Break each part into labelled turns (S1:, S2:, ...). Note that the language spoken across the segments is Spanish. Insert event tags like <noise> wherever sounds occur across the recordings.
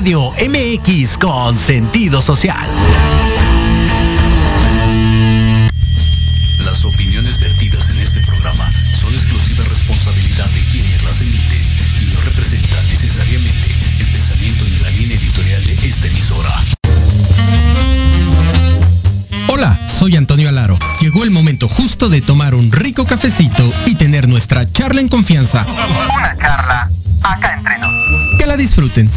S1: Radio MX con sentido social.
S2: Las opiniones vertidas en este programa son exclusiva responsabilidad de quienes las emiten y no representan necesariamente el pensamiento ni la línea editorial de esta emisora.
S1: Hola, soy Antonio Alaro. Llegó el momento justo de tomar un rico cafecito y tener nuestra charla en confianza.
S3: Una charla
S1: disfruten.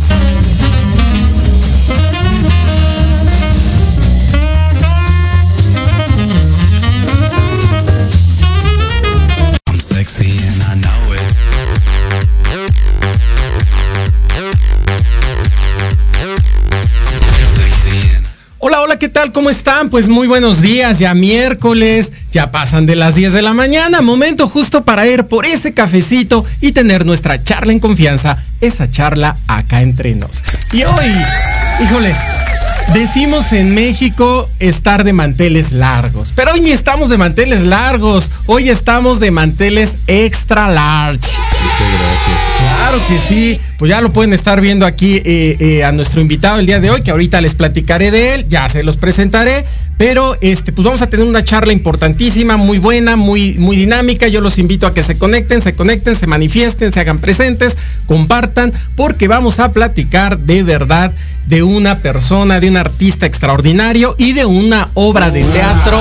S4: Tal? ¿Cómo están? Pues muy buenos días, ya miércoles, ya pasan de las 10 de la mañana, momento justo para ir por ese cafecito y tener nuestra charla en confianza, esa charla acá entre nos. Y hoy, híjole, decimos en México estar de manteles largos, pero hoy ni estamos de manteles largos, hoy estamos de manteles extra large. Claro que sí, pues ya lo pueden estar viendo aquí eh, eh, a nuestro invitado el día de hoy, que ahorita les platicaré de él, ya se los presentaré, pero este, pues vamos a tener una charla importantísima, muy buena, muy, muy dinámica. Yo los invito a que se conecten, se conecten, se manifiesten, se hagan presentes, compartan, porque vamos a platicar de verdad de una persona, de un artista extraordinario y de una obra de teatro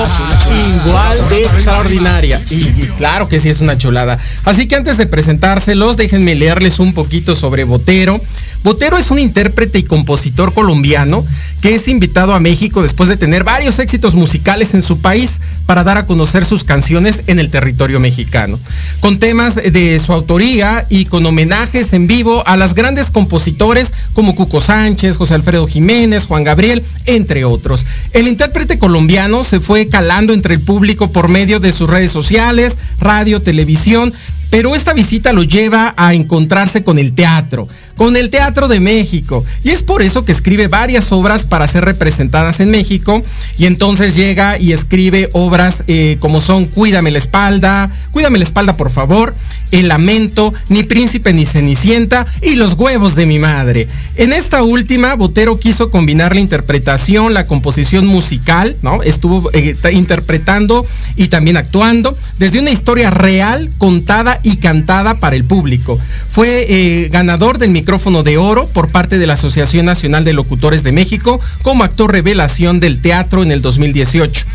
S4: igual de extraordinaria. Y, y claro que sí es una chulada. Así que antes de presentárselos, déjenme leerles un poquito sobre Botero. Botero es un intérprete y compositor colombiano que es invitado a México después de tener varios éxitos musicales en su país para dar a conocer sus canciones en el territorio mexicano, con temas de su autoría y con homenajes en vivo a las grandes compositores como Cuco Sánchez, José Alfredo Jiménez, Juan Gabriel, entre otros. El intérprete colombiano se fue calando entre el público por medio de sus redes sociales, radio, televisión, pero esta visita lo lleva a encontrarse con el teatro, con el Teatro de México. Y es por eso que escribe varias obras para ser representadas en México. Y entonces llega y escribe obras eh, como son Cuídame la espalda, Cuídame la espalda por favor, El lamento, Ni príncipe ni cenicienta y Los huevos de mi madre. En esta última, Botero quiso combinar la interpretación, la composición musical, ¿no? Estuvo eh, interpretando y también actuando desde una historia real, contada y cantada para el público. Fue eh, ganador del micrófono de oro por parte de la Asociación Nacional de Locutores de México como actor revelación del teatro en el 2018.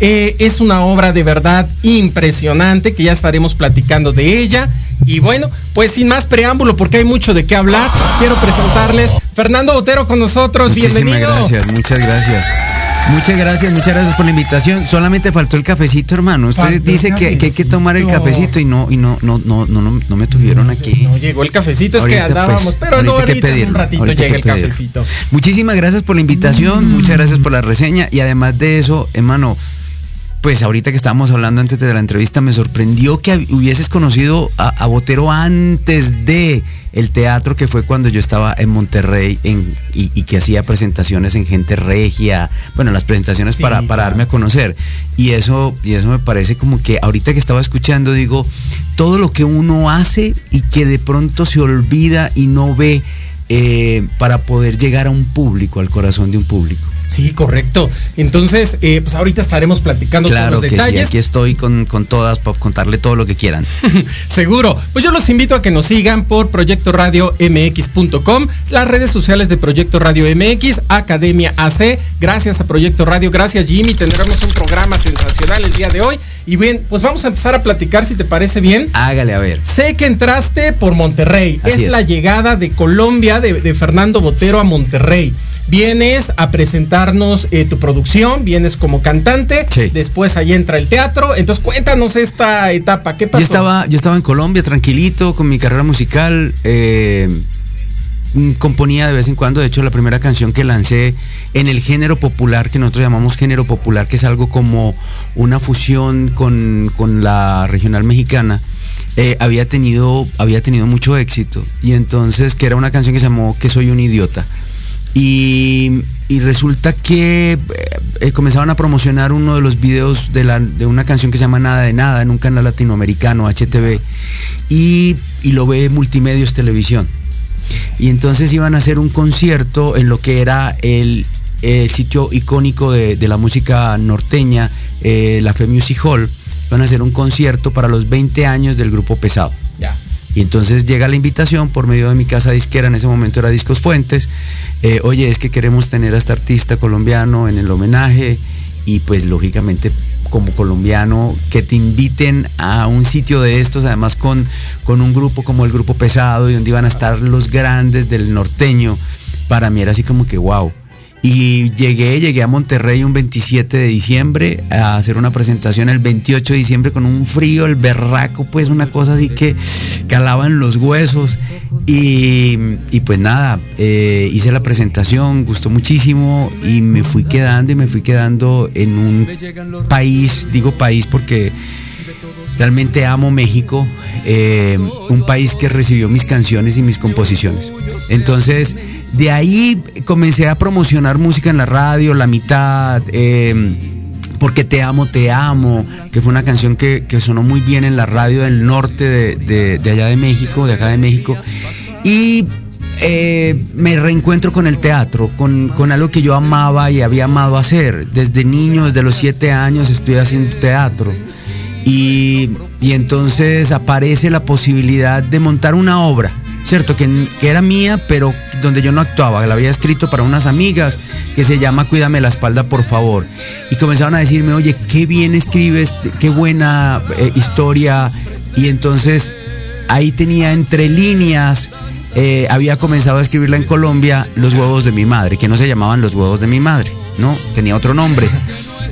S4: Eh, es una obra de verdad impresionante que ya estaremos platicando de ella. Y bueno, pues sin más preámbulo, porque hay mucho de qué hablar, quiero presentarles Fernando Botero con nosotros.
S5: Muchísimas
S4: Bienvenido.
S5: gracias, muchas gracias. Muchas gracias, muchas gracias por la invitación. Solamente faltó el cafecito, hermano. Usted
S4: Faltó
S5: dice que, que hay que tomar el
S4: cafecito.
S5: y no, y no, no, no, no, no, no me tuvieron aquí.
S4: No llegó el cafecito, es que
S5: Ahorita,
S4: andábamos,
S5: pues,
S4: pero no
S5: ahorita que
S4: ahorita en un
S5: pedirlo,
S4: ratito
S5: ahorita
S4: llega el
S5: pedirlo.
S4: cafecito.
S5: Muchísimas gracias por la invitación, muchas gracias por la reseña y además de eso, hermano, pues ahorita que estábamos hablando antes de la entrevista me sorprendió que hubieses conocido a, a Botero antes de el teatro que fue cuando yo estaba en Monterrey en- y, y que hacía presentaciones en gente regia, bueno, las presentaciones
S4: Sí,
S5: para, para darme a conocer. Y eso, y eso me parece como que ahorita que estaba escuchando, digo, todo lo que uno hace y que de pronto se olvida y no ve eh, para poder llegar a un público, al corazón de un público.
S4: Sí, correcto. Entonces, eh, pues ahorita estaremos platicando todos
S5: Claro
S4: los
S5: que sí,
S4: detalles.
S5: aquí estoy con, con todas para contarle todo lo que quieran. <laughs>
S4: Seguro. Pues yo los invito a que nos sigan por Proyecto Radio MX.com, las redes sociales de Proyecto Radio MX, Academia AC. Gracias a Proyecto Radio, gracias Jimmy. Tendremos un programa sensacional el día de hoy. Y bien, pues vamos a empezar a platicar si te parece bien.
S5: Hágale a ver.
S4: Sé que entraste por Monterrey. Es,
S5: es.
S4: la llegada de Colombia de, de Fernando Botero a Monterrey. Vienes a presentarnos eh, tu producción, vienes como cantante,
S5: Sí.
S4: después ahí entra el teatro. Entonces cuéntanos esta etapa, ¿qué pasó?
S5: Yo estaba, yo estaba en Colombia tranquilito con mi carrera musical. eh, componía de vez en cuando. De hecho, la primera canción que lancé en el género popular, que nosotros llamamos género popular, que es algo como una fusión con, con la regional mexicana. eh, había, tenido, había tenido mucho éxito. Y entonces, que era una canción que se llamó Que soy un idiota. Y, resulta que eh, eh, comenzaban a promocionar uno de los videos de, una canción que se llama Nada de Nada en un canal latinoamericano, HTV, y, lo ve Multimedios Televisión. Y entonces iban a hacer un concierto en lo que era el, sitio icónico de, la música norteña, eh, la Fe Music Hall. Iban a hacer un concierto para los 20 años del grupo Pesado. Y entonces llega la invitación por medio de mi casa disquera, en ese momento era Discos Fuentes. eh, Oye, es que queremos tener a este artista colombiano en el homenaje y pues lógicamente como colombiano que te inviten a un sitio de estos, además con, con un grupo como el Grupo Pesado y donde iban a estar los grandes del norteño, para mí era así como que wow. Y llegué, llegué a Monterrey un 27 de diciembre a hacer una presentación el 28 de diciembre con un frío, el berraco, pues una cosa así que calaba en los huesos. Y, y pues nada, eh, hice la presentación, gustó muchísimo y me fui quedando y me fui quedando en un país, digo país porque realmente amo México, eh, un país que recibió mis canciones y mis composiciones. Entonces, de ahí comencé a promocionar música en la radio, la mitad, eh, porque te amo, te amo, que fue una canción que, sonó muy bien en la radio del norte de allá de México, de acá de México. Y eh, me reencuentro con el teatro, con, con algo que yo amaba y había amado hacer. Desde niño, desde los siete años, estoy haciendo teatro. Y, entonces aparece la posibilidad de montar una obra, ¿cierto? Que, que era mía, pero donde yo no actuaba. La había escrito para unas amigas que se llama Cuídame la espalda, por favor. Y comenzaron a decirme, oye, qué bien escribes, qué buena eh, historia. Y entonces ahí tenía entre líneas, eh, había comenzado a escribirla en Colombia, Los huevos de mi madre, que no se llamaban Los huevos de mi madre, ¿no? Tenía otro nombre.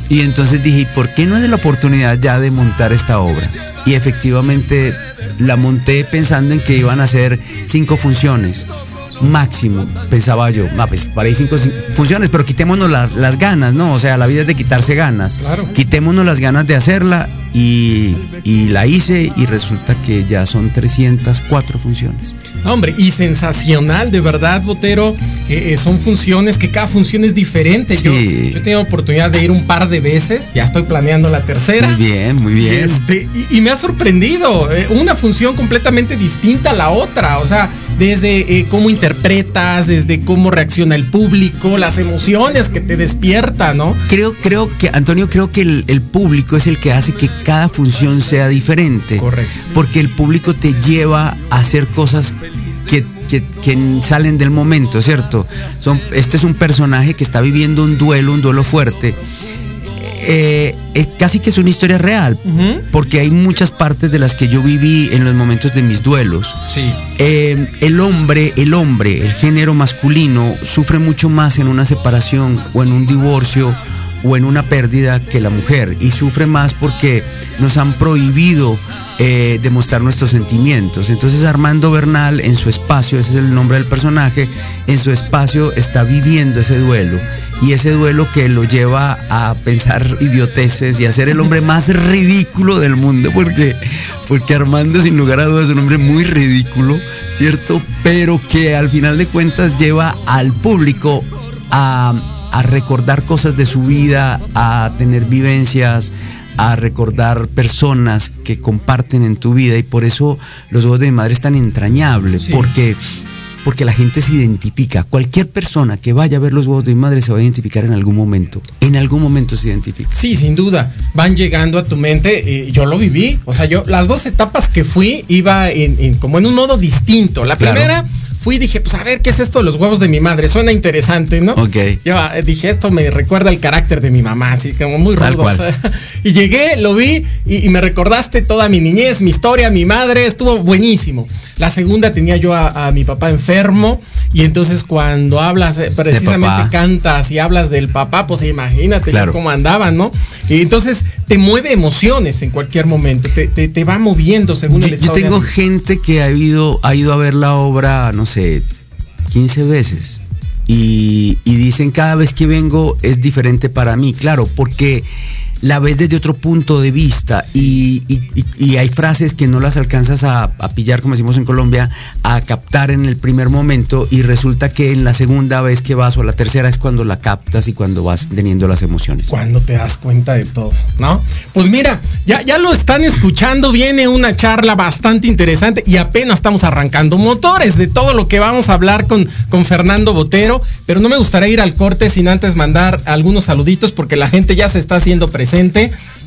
S5: Y entonces dije, ¿por qué no es la oportunidad ya de montar esta obra? Y efectivamente la monté pensando en que iban a ser cinco funciones. Máximo, pensaba yo. Ah, pues para ahí cinco cin- funciones, pero quitémonos las, las ganas, ¿no? O sea, la vida es de quitarse ganas.
S4: Claro.
S5: Quitémonos las ganas de hacerla y, y la hice y resulta que ya son 304 funciones.
S4: No, Hombre, y sensacional, de verdad, Botero. Eh, eh, son funciones que cada función es diferente. Yo,
S5: Sí.
S4: yo he tenido oportunidad de ir un par de veces, ya estoy planeando la tercera.
S5: Muy bien, muy bien.
S4: este, y, y me ha sorprendido, eh, una función completamente distinta a la otra, o sea, desde eh, cómo interpretas, desde cómo reacciona el público, las emociones que te despierta, ¿no?
S5: Creo, creo que, Antonio, creo que el, el público es el que hace que cada función sea diferente.
S4: Correcto.
S5: Porque el público te lleva a hacer cosas que, que- que salen del momento, ¿cierto? Son, este es un personaje que está viviendo un duelo, un duelo fuerte. Eh, es casi que es una historia real, porque hay muchas partes de las que yo viví en los momentos de mis duelos.
S4: Sí.
S5: Eh, el hombre, el hombre, el género masculino, sufre mucho más en una separación o en un divorcio o en una pérdida que la mujer. Y sufre más porque nos han prohibido eh, demostrar nuestros sentimientos. Entonces Armando Bernal en su espacio, ese es el nombre del personaje, en su espacio está viviendo ese duelo. Y ese duelo que lo lleva a pensar idioteces y a ser el hombre <laughs> más ridículo del mundo. Porque, porque Armando sin lugar a dudas es un hombre muy ridículo, ¿cierto? Pero que al final de cuentas lleva al público a, a recordar cosas de su vida, a tener vivencias, a recordar personas que comparten en tu vida y por eso los ojos de mi madre es tan entrañable,
S4: Sí.
S5: porque, porque la gente se identifica. Cualquier persona que vaya a ver los huevos de mi madre se va a identificar en algún momento. En algún momento se identifica.
S4: Sí, sin duda. Van llegando a tu mente. eh, yo lo viví. O sea, yo las dos etapas que fui iba en, en- como en un modo distinto. La
S5: Claro.
S4: primera fui y dije, pues a ver, ¿qué es esto de los huevos de mi madre? Suena interesante, ¿no?
S5: Ok.
S4: Yo eh, dije, esto me recuerda el carácter de mi mamá, así como muy rudo. o sea, y llegué, lo vi y, y me recordaste toda mi niñez, mi historia, mi madre, estuvo buenísimo. La segunda tenía yo a, a mi papá enfermo y entonces cuando hablas, eh, precisamente cantas y hablas del papá, pues imagínate
S5: Claro.
S4: cómo andaban, ¿no? Y entonces te mueve emociones en cualquier momento, te, te- te va moviendo según
S5: Yo,
S4: el
S5: yo
S4: estado de
S5: tengo gente que ha ido, ha ido a ver la obra, no sé, 15 veces. Y, y dicen cada vez que vengo es diferente para mí, claro, porque la ves desde otro punto de vista y, hay frases que no las alcanzas a, a pillar, como decimos en Colombia, a captar en el primer momento y resulta que en la segunda vez que vas o la tercera es cuando la captas y cuando vas teniendo las emociones.
S4: Cuando te das cuenta de todo, ¿no? Pues mira, ya, ya lo están escuchando, viene una charla bastante interesante y apenas estamos arrancando motores de todo lo que vamos a hablar con, con Fernando Botero, pero no me gustaría ir al corte sin antes mandar algunos saluditos porque la gente ya se está haciendo presente.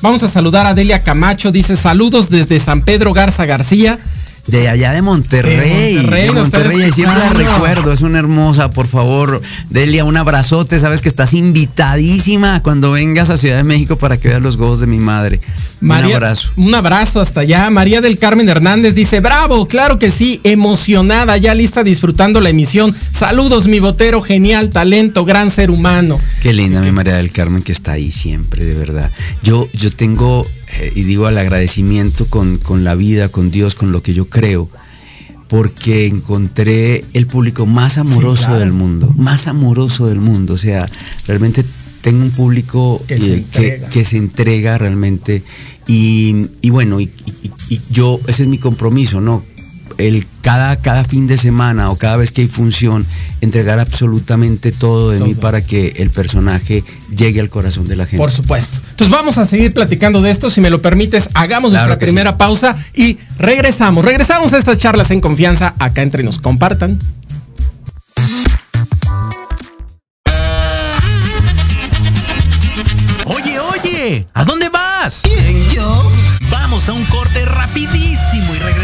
S4: Vamos a saludar a Delia Camacho, dice saludos desde San Pedro Garza García.
S5: De allá de Monterrey.
S4: De Monterrey,
S5: de Monterrey, siempre la recuerdo, es una hermosa, por favor. Delia, un abrazote, sabes que estás invitadísima cuando vengas a Ciudad de México para que veas los godos de mi madre.
S4: María-
S5: un abrazo.
S4: Un abrazo hasta allá. María del Carmen Hernández dice, bravo, claro que sí, emocionada, ya lista disfrutando la emisión. Saludos, mi botero, genial, talento, gran ser humano.
S5: Qué linda mi María del Carmen que está ahí siempre, de verdad. Yo, yo tengo, eh, y digo al agradecimiento con, con la vida, con Dios, con lo que yo creo, porque encontré el público más amoroso
S4: claro.
S5: del mundo, más amoroso del mundo. O sea, realmente tengo un público
S4: Que se entrega.
S5: que se entrega realmente. Y, y bueno, y, y- y yo, ese es mi compromiso, ¿no? El, cada, cada fin de semana o cada vez que hay función, entregar absolutamente todo de mí para que el personaje llegue al corazón de la gente.
S4: Por supuesto. Entonces vamos a seguir platicando de esto. Si me lo permites, hagamos
S5: Claro
S4: nuestra primera pausa y regresamos. Regresamos a estas charlas en confianza acá entre nos. Compartan.
S1: Oye, oye, ¿a dónde vas? yo? Vamos a un corte rapidísimo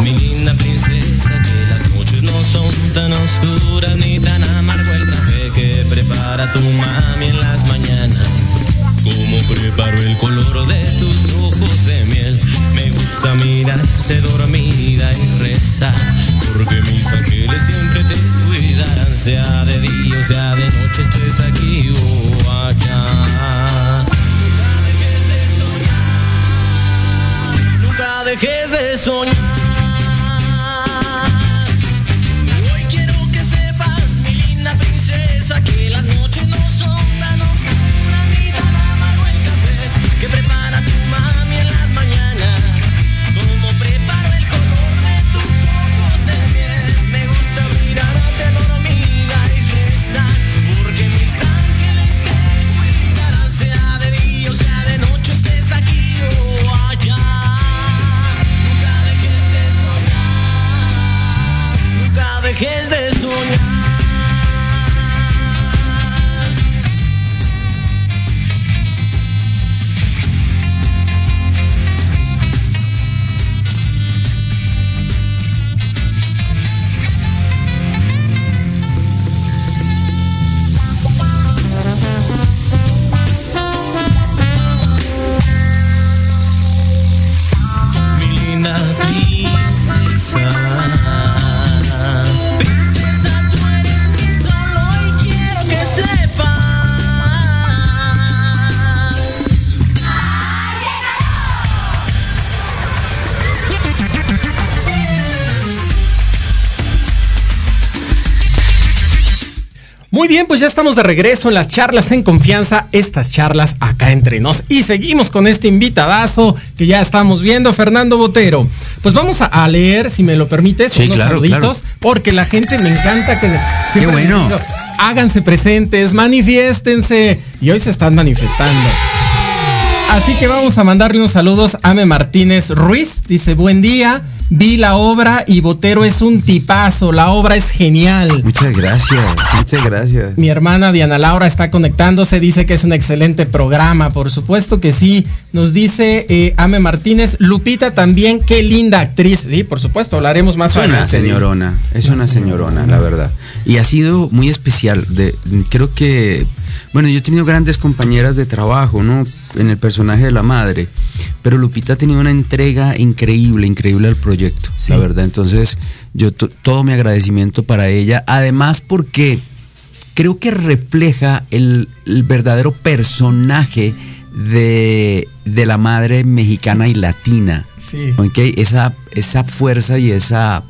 S6: Mi linda princesa, que las noches no son tan oscuras ni tan amargo el café que prepara tu mami en las mañanas. Como preparo el color de tus ojos de miel, me gusta mirarte dormida y rezar, porque mis ángeles siempre te cuidarán, sea de día o sea de noche, estés aquí o allá. Nunca dejes de soñar.
S4: Pues ya estamos de regreso en las charlas en confianza, estas charlas acá entre nos. Y seguimos con este invitadazo que ya estamos viendo, Fernando Botero. Pues vamos a, leer, si me lo permites,
S5: Sí,
S4: unos
S5: claro,
S4: saluditos, porque la gente me encanta que... siempre
S5: bueno.
S4: digo, Háganse presentes, manifiéstense. Y hoy se están manifestando. Así que vamos a mandarle unos saludos a Ame Martínez Ruiz. Dice, buen día. Vi la obra y Botero es un tipazo, la obra es genial.
S5: Muchas gracias, muchas gracias.
S4: Mi hermana Diana Laura está conectándose, dice que es un excelente programa, por supuesto que sí. Nos dice eh, Ame Martínez, Lupita también, qué linda actriz. Sí, por supuesto, hablaremos más
S5: Es una señorona, es una señorona, la verdad. Y ha sido muy especial. De, creo que, bueno, yo he tenido grandes compañeras de trabajo, ¿no? En el personaje de la madre. Pero Lupita ha tenido una entrega increíble, increíble al proyecto, la verdad. Entonces, yo to- todo mi agradecimiento para ella. Además, porque creo que refleja el, el verdadero personaje de, de la madre mexicana y latina.
S4: Sí.
S5: ¿ok? Esa, esa fuerza y esa...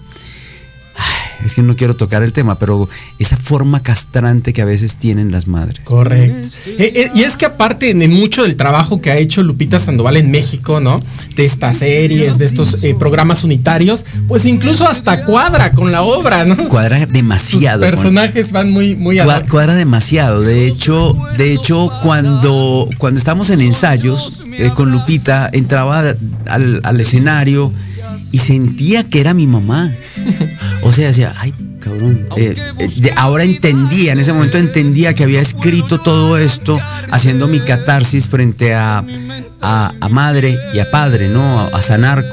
S5: Es que no quiero tocar el tema, pero esa forma castrante que a veces tienen las madres.
S4: Correcto. Eh, eh, y es que aparte de mucho del trabajo que ha hecho Lupita Sandoval en México, ¿no? De estas series, de estos eh, programas unitarios, pues incluso hasta cuadra con la obra, ¿no?
S5: Cuadra
S4: Sus
S5: demasiado. con-
S4: personajes van muy, muy
S5: Cua-
S4: ad-
S5: Cuadra demasiado. De hecho, de hecho, cuando, cuando estábamos en ensayos con Lupita, entraba al, al escenario y sentía que era mi mamá. O sea, decía, ay, cabrón. eh, eh, de- ahora entendía, en ese momento entendía que había escrito todo esto haciendo mi catarsis frente a, a, a madre y a padre, ¿no? A, a sanar.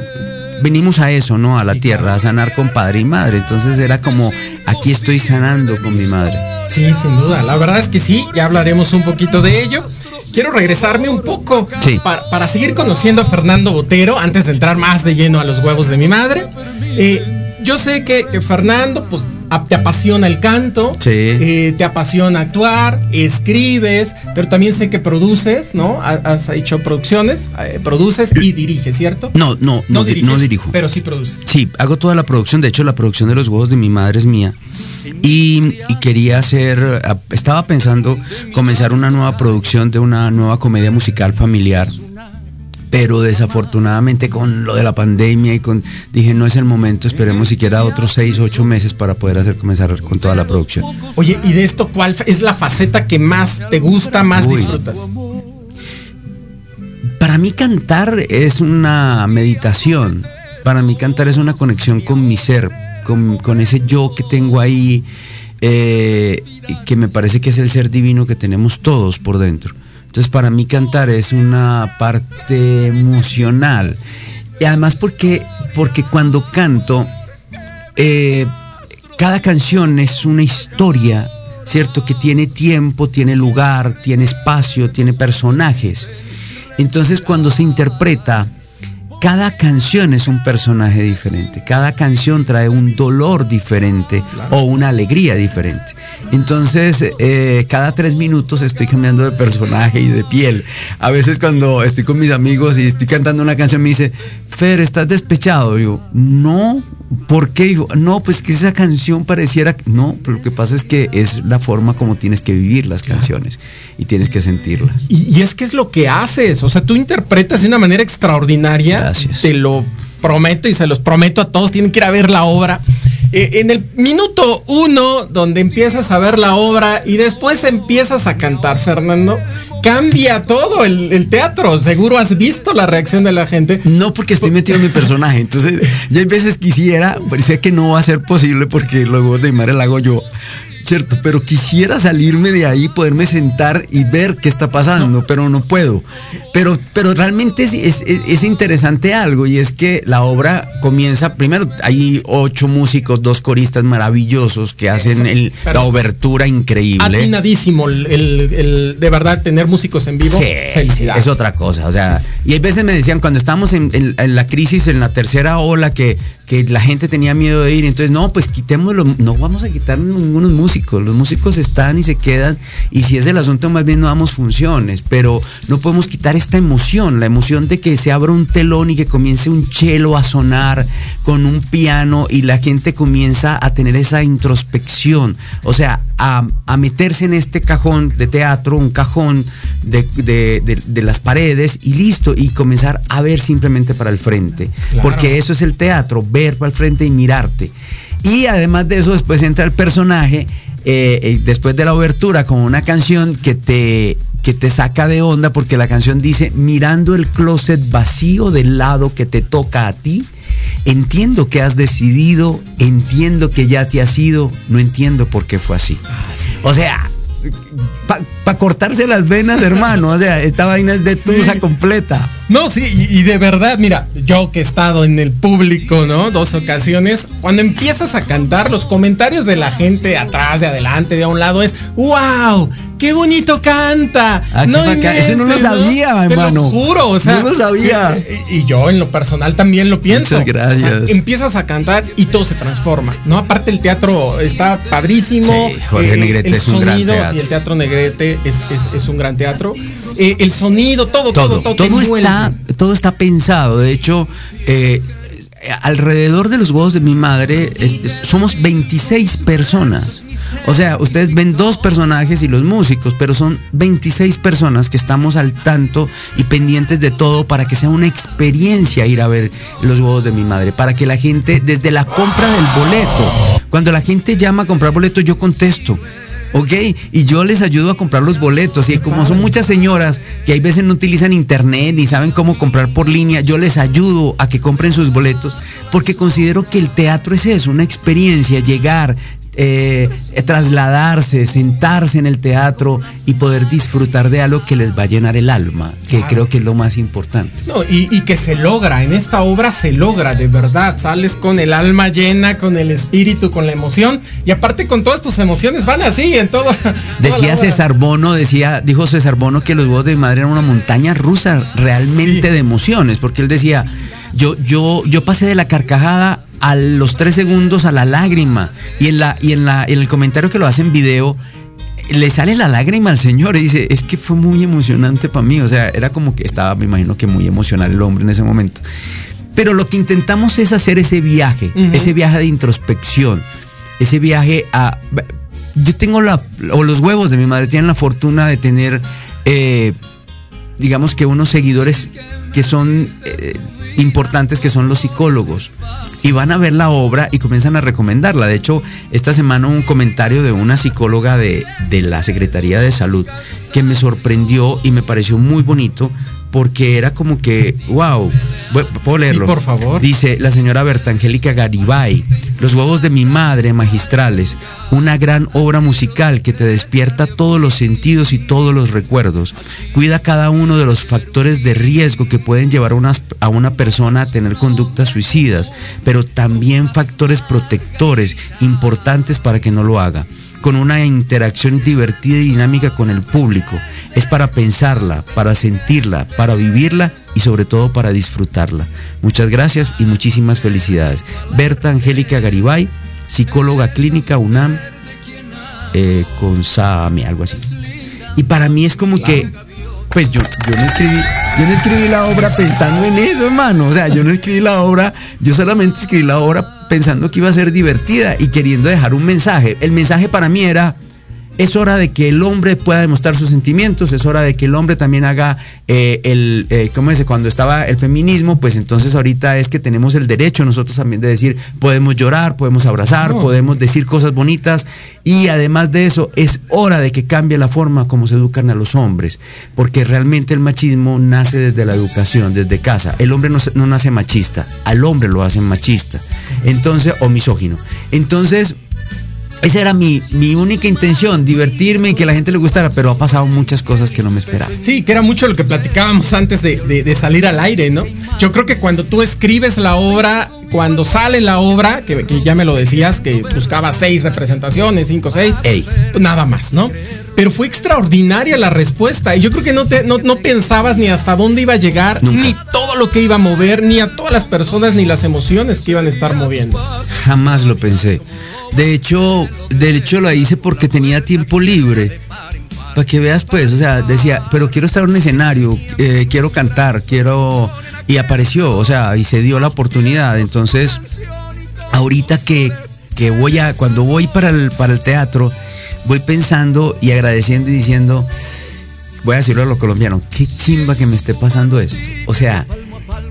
S5: Venimos a eso, ¿no? A la tierra, a sanar con padre y madre. Entonces era como, aquí estoy sanando con mi madre.
S4: Sí, sin duda. La verdad es que sí, ya hablaremos un poquito de ello. Quiero regresarme un poco
S5: Sí.
S4: pa- para seguir conociendo a Fernando Botero antes de entrar más de lleno a los huevos de mi madre. Eh, yo sé que, que Fernando, pues te apasiona el canto,
S5: Sí.
S4: eh, te apasiona actuar, escribes, pero también sé que produces, ¿no? Ha- Has hecho producciones, eh, produces y diriges, ¿cierto?
S5: No, no, no, di- no dirijo.
S4: Pero sí produces.
S5: Sí, hago toda la producción. De hecho, la producción de los huevos de mi madre es mía. Y, y quería hacer, estaba pensando comenzar una nueva producción de una nueva comedia musical familiar. Pero desafortunadamente con lo de la pandemia y con, dije, no es el momento, esperemos siquiera otros seis, ocho meses para poder hacer comenzar con toda la producción.
S4: Oye, ¿y de esto cuál es la faceta que más te gusta, más
S5: Uy.
S4: disfrutas?
S5: Para mí cantar es una meditación. Para mí cantar es una conexión con mi ser, con, ese yo que tengo ahí, eh, que me parece que es el ser divino que tenemos todos por dentro. Entonces para mí cantar es una parte emocional. Y además porque, porque cuando canto, eh, cada canción es una historia, ¿cierto? Que tiene tiempo, tiene lugar, tiene espacio, tiene personajes. Entonces cuando se interpreta, cada canción es un personaje diferente, cada canción trae un dolor diferente o una alegría diferente. Entonces, eh, cada tres minutos estoy cambiando de personaje y de piel. A veces cuando estoy con mis amigos y estoy cantando una canción me dice, Fer, ¿estás despechado? Digo, no, ¿por qué? No, pues que esa canción pareciera... No, pero lo que pasa es que es la forma como tienes que vivir las canciones y tienes que sentirlas.
S4: Y, y es que es lo que haces, o sea, tú interpretas de una manera extraordinaria.
S5: Gracias.
S4: Te lo prometo y se los prometo a todos, tienen que ir a ver la obra. Eh, en el minuto uno, donde empiezas a ver la obra y después empiezas a cantar, Fernando, cambia todo el, el teatro. Seguro has visto la reacción de la gente.
S5: No porque estoy metido en mi personaje. Entonces, yo hay veces quisiera, parecía que no va a ser posible porque luego de madre la hago yo. ¿Cierto? Pero quisiera salirme de ahí, poderme sentar y ver qué está pasando, pero no puedo. Pero, pero realmente es, es- es interesante algo y es que la obra comienza, primero hay ocho músicos, dos coristas maravillosos que hacen el- la obertura increíble.
S4: Atinadísimo el, el- el- de verdad tener músicos en vivo.
S5: Sí,
S4: Felicidades.
S5: Es otra cosa. O sea, y hay veces me decían, cuando estábamos en, en- en la crisis, en la tercera ola, que, que la gente tenía miedo de ir, entonces, no, pues quitémoslo, no vamos a quitar ningunos músicos. Los músicos están y se quedan, y si es el asunto, más bien no damos funciones, pero no podemos quitar esta emoción, la emoción de que se abra un telón y que comience un chelo a sonar con un piano y la gente comienza a tener esa introspección, o sea, a, a meterse en este cajón de teatro, un cajón de, de- de- de las paredes y listo, y comenzar a ver simplemente para el frente,
S4: Claro.
S5: porque eso es el teatro, ver para el frente y mirarte. Y además de eso, después entra el personaje, eh, eh, después de la obertura, con una canción que te, que te saca de onda, porque la canción dice, mirando el closet vacío del lado que te toca a ti, entiendo que has decidido, entiendo que ya te has ido, no entiendo por qué fue así. O sea, para cortarse las venas, hermano. O sea, esta vaina es de tusa completa.
S4: No, sí, y, y de verdad, mira, yo que he estado en el público, ¿no? Dos ocasiones, cuando empiezas a cantar, los comentarios de la gente atrás, de adelante, de a un lado es, wow, qué bonito canta.
S5: Ah, bacán. Ese no lo sabía,
S4: Te
S5: hermano.
S4: lo juro, o sea.
S5: No lo sabía.
S4: Y, y yo en lo personal también lo pienso.
S5: Muchas gracias.
S4: O sea, empiezas a cantar y todo se transforma, ¿no? Aparte el teatro está padrísimo.
S5: Sí, Jorge Negrete
S4: el
S5: es un gran teatro.
S4: sí, el teatro Negrete es, es- es un gran teatro. Eh, el sonido, todo, todo,
S5: todo,
S4: todo, te
S5: todo está, todo está pensado. De hecho, eh, alrededor de los huevos de mi madre somos 26 personas. O sea, ustedes ven dos personajes y los músicos, pero son 26 personas que estamos al tanto y pendientes de todo para que sea una experiencia ir a ver los huevos de mi madre. Para que la gente, desde la compra del boleto, cuando la gente llama a comprar boleto, yo contesto. ¿Ok? Y yo les ayudo a comprar los boletos. Y como son muchas señoras que hay veces no utilizan internet ni saben cómo comprar por línea, yo les ayudo a que compren sus boletos porque considero que el teatro es eso, una experiencia, llegar, eh, trasladarse, sentarse en el teatro y poder disfrutar de algo que les va a llenar el alma, que creo que es lo más importante.
S4: No, y, y que se logra, en esta obra se logra, de verdad. Sales con el alma llena, con el espíritu, con la emoción. Y aparte con todas tus emociones van así en todo. <laughs>
S5: Decía. César Bono, decía, dijo César Bono que los huevos de mi madre eran una montaña rusa realmente
S4: Sí.
S5: de emociones, porque él decía, yo, yo, yo pasé de la carcajada a los tres segundos a la lágrima. Y en la, y en la, en el comentario que lo hace en video, le sale la lágrima al señor y dice, es que fue muy emocionante para mí. O sea, era como que estaba, me imagino que muy emocional el hombre en ese momento. Pero lo que intentamos es hacer ese viaje, ese viaje de introspección, ese viaje a... Yo tengo la... o los huevos de mi madre tienen la fortuna de tener, eh, digamos que unos seguidores que son eh, importantes, que son los psicólogos. Y van a ver la obra y comienzan a recomendarla. De hecho, esta semana un comentario de una psicóloga de, de la Secretaría de Salud que me sorprendió y me pareció muy bonito porque era como que, wow, puedo leerlo.
S4: por favor.
S5: Dice la señora Berta Angélica Garibay, Los huevos de mi madre, magistrales, una gran obra musical que te despierta todos los sentidos y todos los recuerdos. Cuida cada uno de los factores de riesgo que pueden llevar a unas- a una persona a tener conductas suicidas, pero también factores protectores importantes para que no lo haga con una interacción divertida y dinámica con el público. Es para pensarla, para sentirla, para vivirla y sobre todo para disfrutarla. Muchas gracias y muchísimas felicidades. Berta Angélica Garibay, psicóloga clínica UNAM, eh, con SAME, algo así. Y para mí es como que, pues yo, yo no escribí, yo no escribí la obra pensando en eso, hermano. O sea, yo no escribí la obra, yo solamente escribí la obra pensando que iba a ser divertida y queriendo dejar un mensaje. El mensaje para mí era, es hora de que el hombre pueda demostrar sus sentimientos, es hora de que el hombre también haga eh, el, eh, ¿cómo dice? Cuando estaba el feminismo, pues entonces ahorita es que tenemos el derecho nosotros también de decir, podemos llorar, podemos abrazar,
S4: No.
S5: podemos decir cosas bonitas y además de eso, es hora de que cambie la forma como se educan a los hombres, porque realmente el machismo nace desde la educación, desde casa. El hombre no, no nace machista, al hombre lo hacen machista, entonces, o misógino. Entonces, esa era mi, mi única intención, divertirme y que la gente le gustara, pero ha pasado muchas cosas que no me esperaba.
S4: Sí, que era mucho lo que platicábamos antes de, de- de salir al aire, ¿no? Yo creo que cuando tú escribes la obra, cuando sale la obra, que, que ya me lo decías, que buscaba seis representaciones, cinco, seis,
S5: Ey.
S4: pues nada más, ¿no? Pero fue extraordinaria la respuesta y yo creo que no, te, no, no pensabas ni hasta dónde iba a llegar,
S5: Nunca.
S4: ni todo lo que iba a mover, ni a todas las personas, ni las emociones que iban a estar moviendo.
S5: Jamás lo pensé. De hecho, de hecho lo hice porque tenía tiempo libre. Para que veas, pues, o sea, decía, pero quiero estar en un escenario, eh, quiero cantar, quiero... Y apareció, o sea, y se dio la oportunidad. Entonces, ahorita que, que voy a, cuando voy para el, para el teatro, voy pensando y agradeciendo y diciendo, voy a decirlo a lo colombiano, qué chimba que me esté pasando esto. O sea,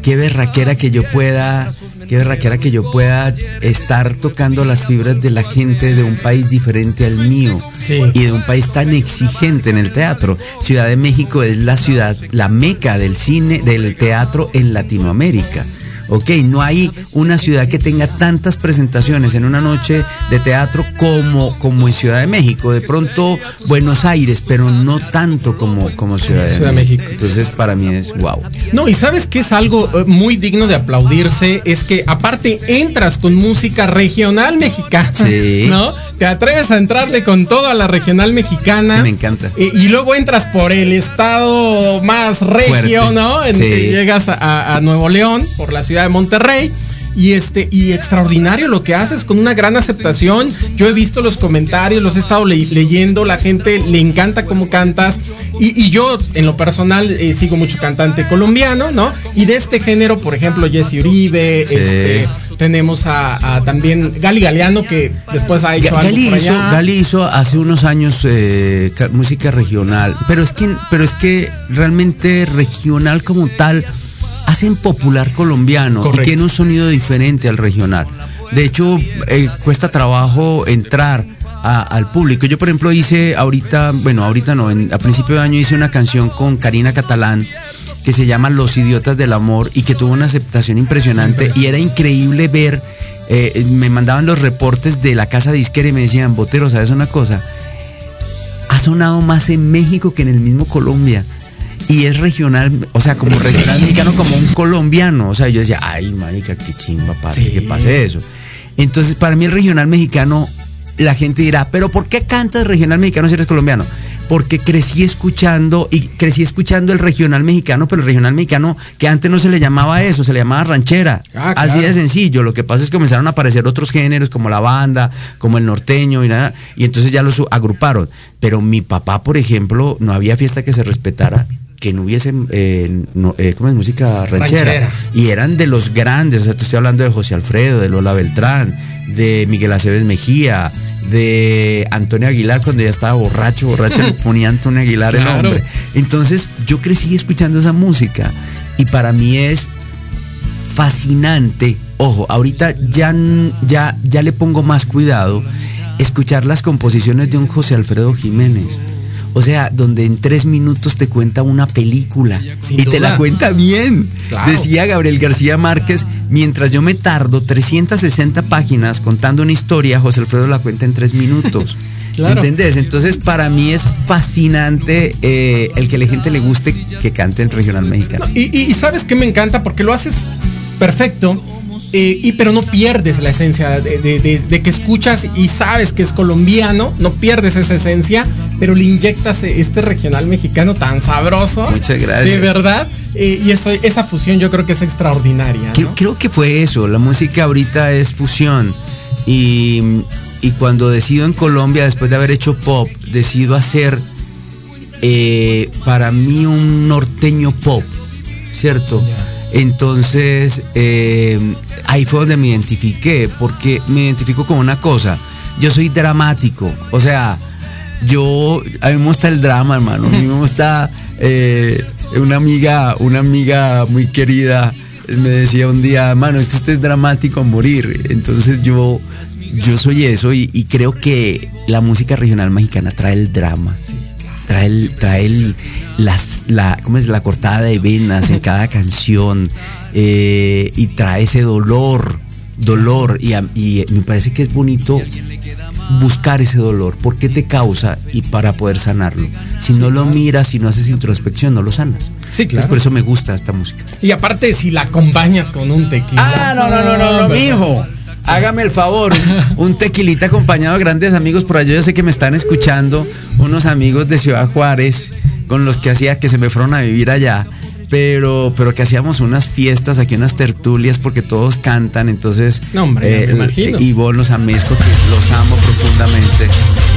S5: qué berraquera que yo pueda, qué berraquera que yo pueda estar tocando las fibras de la gente de un país diferente al mío
S4: Sí.
S5: y de un país tan exigente en el teatro. Ciudad de México es la ciudad, la meca del cine, del teatro en Latinoamérica. Ok, no hay una ciudad que tenga tantas presentaciones en una noche de teatro como, como en Ciudad de México. De pronto Buenos Aires, pero no tanto como, como Ciudad, de,
S4: Ciudad
S5: México.
S4: México.
S5: Entonces para mí es wow.
S4: No, y sabes que es algo eh, muy digno de aplaudirse, es que aparte entras con música regional mexicana,
S5: Sí.
S4: ¿no? Te atreves a entrarle con todo a la regional mexicana.
S5: Me encanta.
S4: Y luego entras por el estado más regio,
S5: Fuerte.
S4: ¿no? En
S5: Sí.
S4: que llegas a, a Nuevo León, por la ciudad de Monterrey. Y este, y extraordinario lo que haces con una gran aceptación. Yo he visto los comentarios, los he estado le- leyendo, la gente le encanta cómo cantas. Y, y yo, en lo personal, eh, sigo mucho cantante colombiano, ¿no? Y de este género, por ejemplo, Jesse Uribe,
S5: Sí.
S4: este, tenemos a, a también Gali Galeano, que después ha hecho algo por
S5: hizo,
S4: allá.
S5: Gali hizo hace unos años eh, ca- música regional, pero es que, pero es que realmente regional como tal hacen popular colombiano
S4: Correcto.
S5: y tiene un sonido diferente al regional. De hecho, eh, cuesta trabajo entrar a- al público. Yo, por ejemplo, hice ahorita, bueno, ahorita no, en- a principio de año hice una canción con Karina Catalán que se llama Los Idiotas del Amor y que tuvo una aceptación impresionante y era increíble ver, eh, me mandaban los reportes de la casa disquera y me decían, Botero, ¿sabes una cosa? Ha sonado más en México que en el mismo Colombia. Y es regional, o sea, como regional mexicano, como un colombiano. O sea, yo decía, ay, marica, qué chimba, parce,
S4: Sí.
S5: que pase eso. Entonces, para mí el regional mexicano, la gente dirá, pero ¿por qué cantas regional mexicano si eres colombiano? Porque crecí escuchando y crecí escuchando el regional mexicano, pero el regional mexicano que antes no se le llamaba eso, se le llamaba ranchera.
S4: Ah,
S5: Así de sencillo. Lo que pasa es que comenzaron a aparecer otros géneros como la banda, como el norteño y nada, y entonces ya los agruparon. Pero mi papá, por ejemplo, no había fiesta que se respetara que no hubiese eh, no, eh, ¿cómo es? música ranchera.
S4: Ranchera.
S5: Y eran de los grandes, o sea, te estoy hablando de José Alfredo, de Lola Beltrán, de Miguel Aceves Mejía, de Antonio Aguilar cuando ya estaba borracho, borracho le <laughs> ponía Antonio Aguilar el hombre. Entonces yo crecí escuchando esa música y para mí es fascinante. Ojo, ahorita ya, ya, ya le pongo más cuidado escuchar las composiciones de un José Alfredo Jiménez. O sea, donde en tres minutos te cuenta una película
S4: Sin
S5: y te la cuenta bien.
S4: Claro.
S5: Decía Gabriel García Márquez, mientras yo me tardo 360 páginas contando una historia, José Alfredo la cuenta en tres minutos. <laughs>
S4: Claro.
S5: ¿Entendés? Entonces, para mí es fascinante eh, el que a la gente le guste que cante en regional mexicano.
S4: Y, y- y sabes que me encanta porque lo haces perfecto, eh, y pero no pierdes la esencia de, de- de- de que escuchas y sabes que es colombiano, no pierdes esa esencia, pero le inyectas este regional mexicano tan sabroso.
S5: Muchas gracias.
S4: De verdad. eh, y eso, esa fusión yo creo que es extraordinaria.
S5: Creo que fue eso. La música ahorita es fusión. Y, y cuando decido en Colombia, después de haber hecho pop, decido hacer eh, para mí un norteño pop, ¿cierto? Entonces, eh, ahí fue donde me identifiqué, porque me identifico con una cosa. Yo soy dramático, o sea, yo, a mí me gusta el drama, hermano. A mí me gusta <laughs> eh, una amiga, una amiga muy querida me decía un día, mano, es que usted es dramático a morir. Entonces yo, yo soy eso y, y creo que la música regional mexicana trae el drama. Trae, el, trae el- las, la, ¿cómo es? la cortada de venas en <laughs> cada canción eh, y trae ese dolor, dolor y, a- y me parece que es bonito buscar ese dolor, por qué te causa y para poder sanarlo. Si no lo miras, si no haces introspección, no lo sanas.
S4: Sí, claro.
S5: Entonces, Por eso me gusta esta música.
S4: Y aparte, si la acompañas con un tequila.
S5: Ah, no, no, no, no, no. Hágame el favor, un, tequilita acompañado de grandes amigos por allá. Yo sé que me están escuchando unos amigos de Ciudad Juárez con los que hacía que se me fueron a vivir allá. Pero, pero que hacíamos unas fiestas aquí, unas tertulias, porque todos cantan. Entonces,
S4: No, hombre, me imagino.
S5: y vos los amezco, que los amo profundamente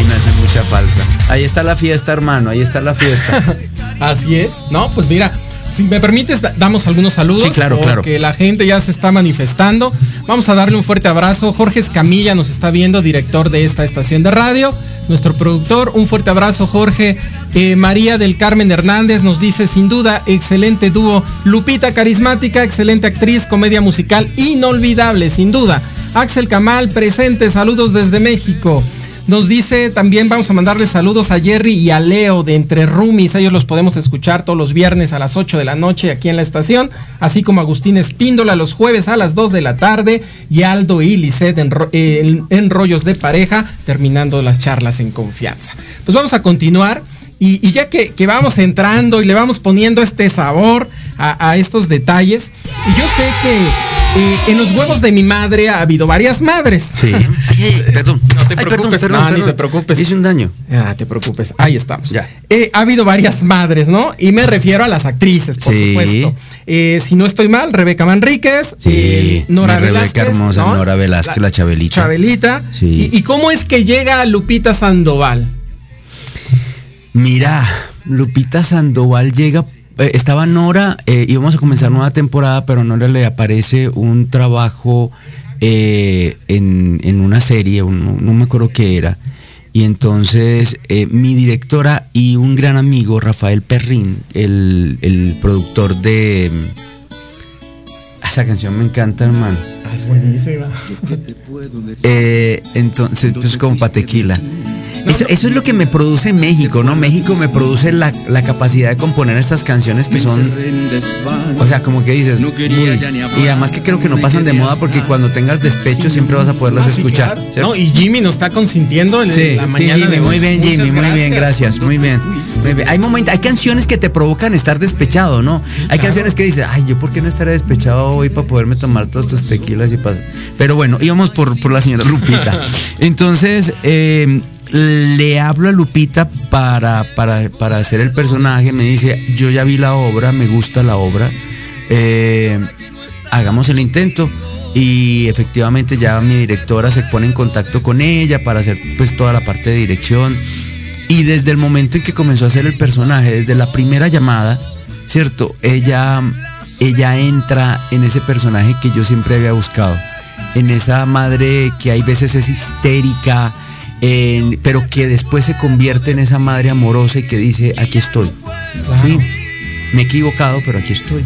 S5: y me hacen mucha falta. Ahí está la fiesta, hermano, ahí está la fiesta. <laughs>
S4: Así es. No, pues mira, si me permites, da- damos algunos saludos.
S5: Sí, claro, claro.
S4: Porque la gente ya se está manifestando. Vamos a darle un fuerte abrazo. Jorge Escamilla nos está viendo, director de esta estación de radio. Nuestro productor, un fuerte abrazo, Jorge. Eh, María del Carmen Hernández nos dice, sin duda, excelente dúo. Lupita, carismática, excelente actriz, comedia musical, inolvidable, sin duda. Axel Kamal, presente, saludos desde México. Nos dice también, vamos a mandarle saludos a Jerry y a Leo de Entre Rumis. Ellos los podemos escuchar todos los viernes a las 8 de la noche aquí en la estación. Así como Agustín Espíndola los jueves a las 2 de la tarde. Y Aldo y Lisette en, ro- en- en Rollos de Pareja, terminando las charlas en confianza. Pues vamos a continuar. Y, ya que, vamos entrando y le vamos poniendo este sabor a, a estos detalles, y yo sé que eh, en los huevos de mi madre ha habido varias madres.
S5: Sí. <laughs> Perdón.
S4: No te
S5: Ay,
S4: preocupes, no, ni te preocupes.
S5: Hice un daño.
S4: Ah, te preocupes, ahí estamos.
S5: Ya.
S4: Eh, ha habido varias madres, ¿no? Y me refiero a las actrices, por
S5: Sí.
S4: supuesto. Eh, si no estoy mal, Rebeca Manríquez,
S5: Sí,
S4: eh, Nora
S5: Rebeca
S4: Velázquez.
S5: hermosa, Nora Velázquez, la Chabelita.
S4: Chabelita.
S5: Sí.
S4: ¿Y, y cómo es que llega Lupita Sandoval?
S5: Mira, Lupita Sandoval llega. eh, estaba Nora, eh, íbamos a comenzar nueva temporada, pero Nora le aparece un trabajo eh, en, en una serie, un- no me acuerdo qué era. Y entonces eh, mi directora y un gran amigo, Rafael Perrín, el, el productor de... mm, Esa canción me encanta, hermano.
S4: Ah, es buenísima.
S5: Eh, entonces, pues como para tequila. Eso, eso es lo que me produce México, ¿no? México me produce la, la capacidad de componer estas canciones que son, o sea, como que dices, uy, y además que creo que no pasan de moda porque cuando tengas despecho siempre vas a poderlas
S4: sí,
S5: escuchar.
S4: No, y Jimmy nos está consintiendo en
S5: Sí,
S4: la
S5: sí,
S4: mañana
S5: Jimmy,
S4: de
S5: muy bien, Jimmy, muy bien, gracias, muy bien. Muy bien. Hay momentos, hay canciones que te provocan estar despechado, ¿no? hay
S4: claro.
S5: canciones que dices, ay, yo por qué no estaré despechado hoy para poderme tomar todos estos tequilas y pasar. Pero bueno, íbamos por, por la señora Lupita. <laughs> Entonces, eh, le hablo a Lupita para, para, para hacer el personaje, me dice, yo ya vi la obra, me gusta la obra. eh, hagamos el intento. Y efectivamente ya mi directora se pone en contacto con ella para hacer pues toda la parte de dirección. Y desde el momento en que comenzó a hacer el personaje, desde la primera llamada, ¿cierto? Ella, ella entra en ese personaje que yo siempre había buscado. En esa madre que hay veces es histérica, en- pero que después se convierte en esa madre amorosa y que dice, aquí estoy. Sí, me he equivocado, pero aquí estoy.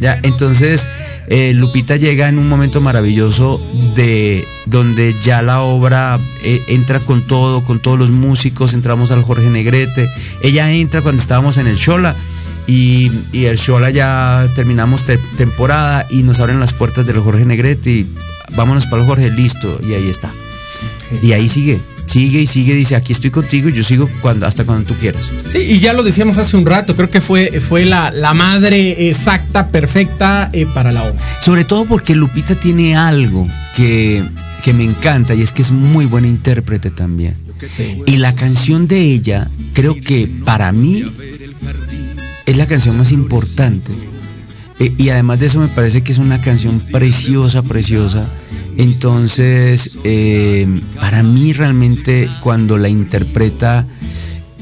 S5: Ya, entonces eh, Lupita llega en un momento maravilloso de donde ya la obra eh, entra con todo, con todos los músicos, entramos al Jorge Negrete. Ella entra cuando estábamos en el Shola y, y el Shola ya terminamos te- temporada y nos abren las puertas del Jorge Negrete y vámonos para el Jorge, listo, y ahí está. Y ahí sigue, sigue y sigue, dice, aquí estoy contigo y yo sigo cuando, hasta cuando tú quieras.
S4: Sí, y ya lo decíamos hace un rato, creo que fue, fue la, la madre exacta, perfecta eh, para la obra.
S5: Sobre todo porque Lupita tiene algo que, que me encanta y es que es muy buena intérprete también. Y la canción de ella, creo que para mí es la canción más importante. Eh, y además de eso me parece que es una canción preciosa, preciosa. Entonces, eh, para mí realmente cuando la interpreta,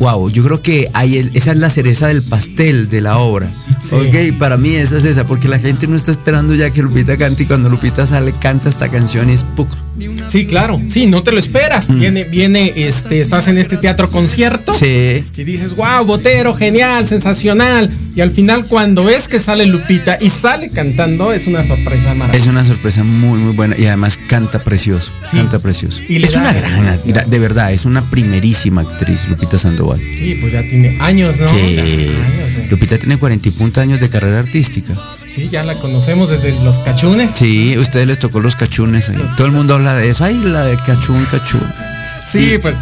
S5: wow, yo creo que el- esa es la cereza del pastel de la obra. Ok, para mí esa es esa, porque la gente no está esperando ya que Lupita cante y cuando Lupita sale canta esta canción y es ¡puc!
S4: Sí, claro, sí, no te lo esperas. Viene, viene, este, estás en este teatro concierto.
S5: Sí.
S4: Que dices, wow, Botero, genial, sensacional. Y al final, cuando ves que sale Lupita y sale cantando, es una sorpresa
S5: Es
S4: maravillosa.
S5: una sorpresa muy, muy buena y además canta precioso.
S4: Sí.
S5: Canta precioso.
S4: Y
S5: es una gran,
S4: demasiado.
S5: de verdad, es una primerísima actriz, Lupita Sandoval.
S4: Sí, pues ya tiene años, ¿no?
S5: Sí.
S4: Años de-
S5: Lupita tiene 40 y punto años de carrera artística.
S4: Sí, ya la conocemos desde los cachunes.
S5: Sí, a ustedes les tocó los cachunes. ahí. Todo el mundo habla de eso. Ay, la de cachún, cachún.
S4: Sí, pues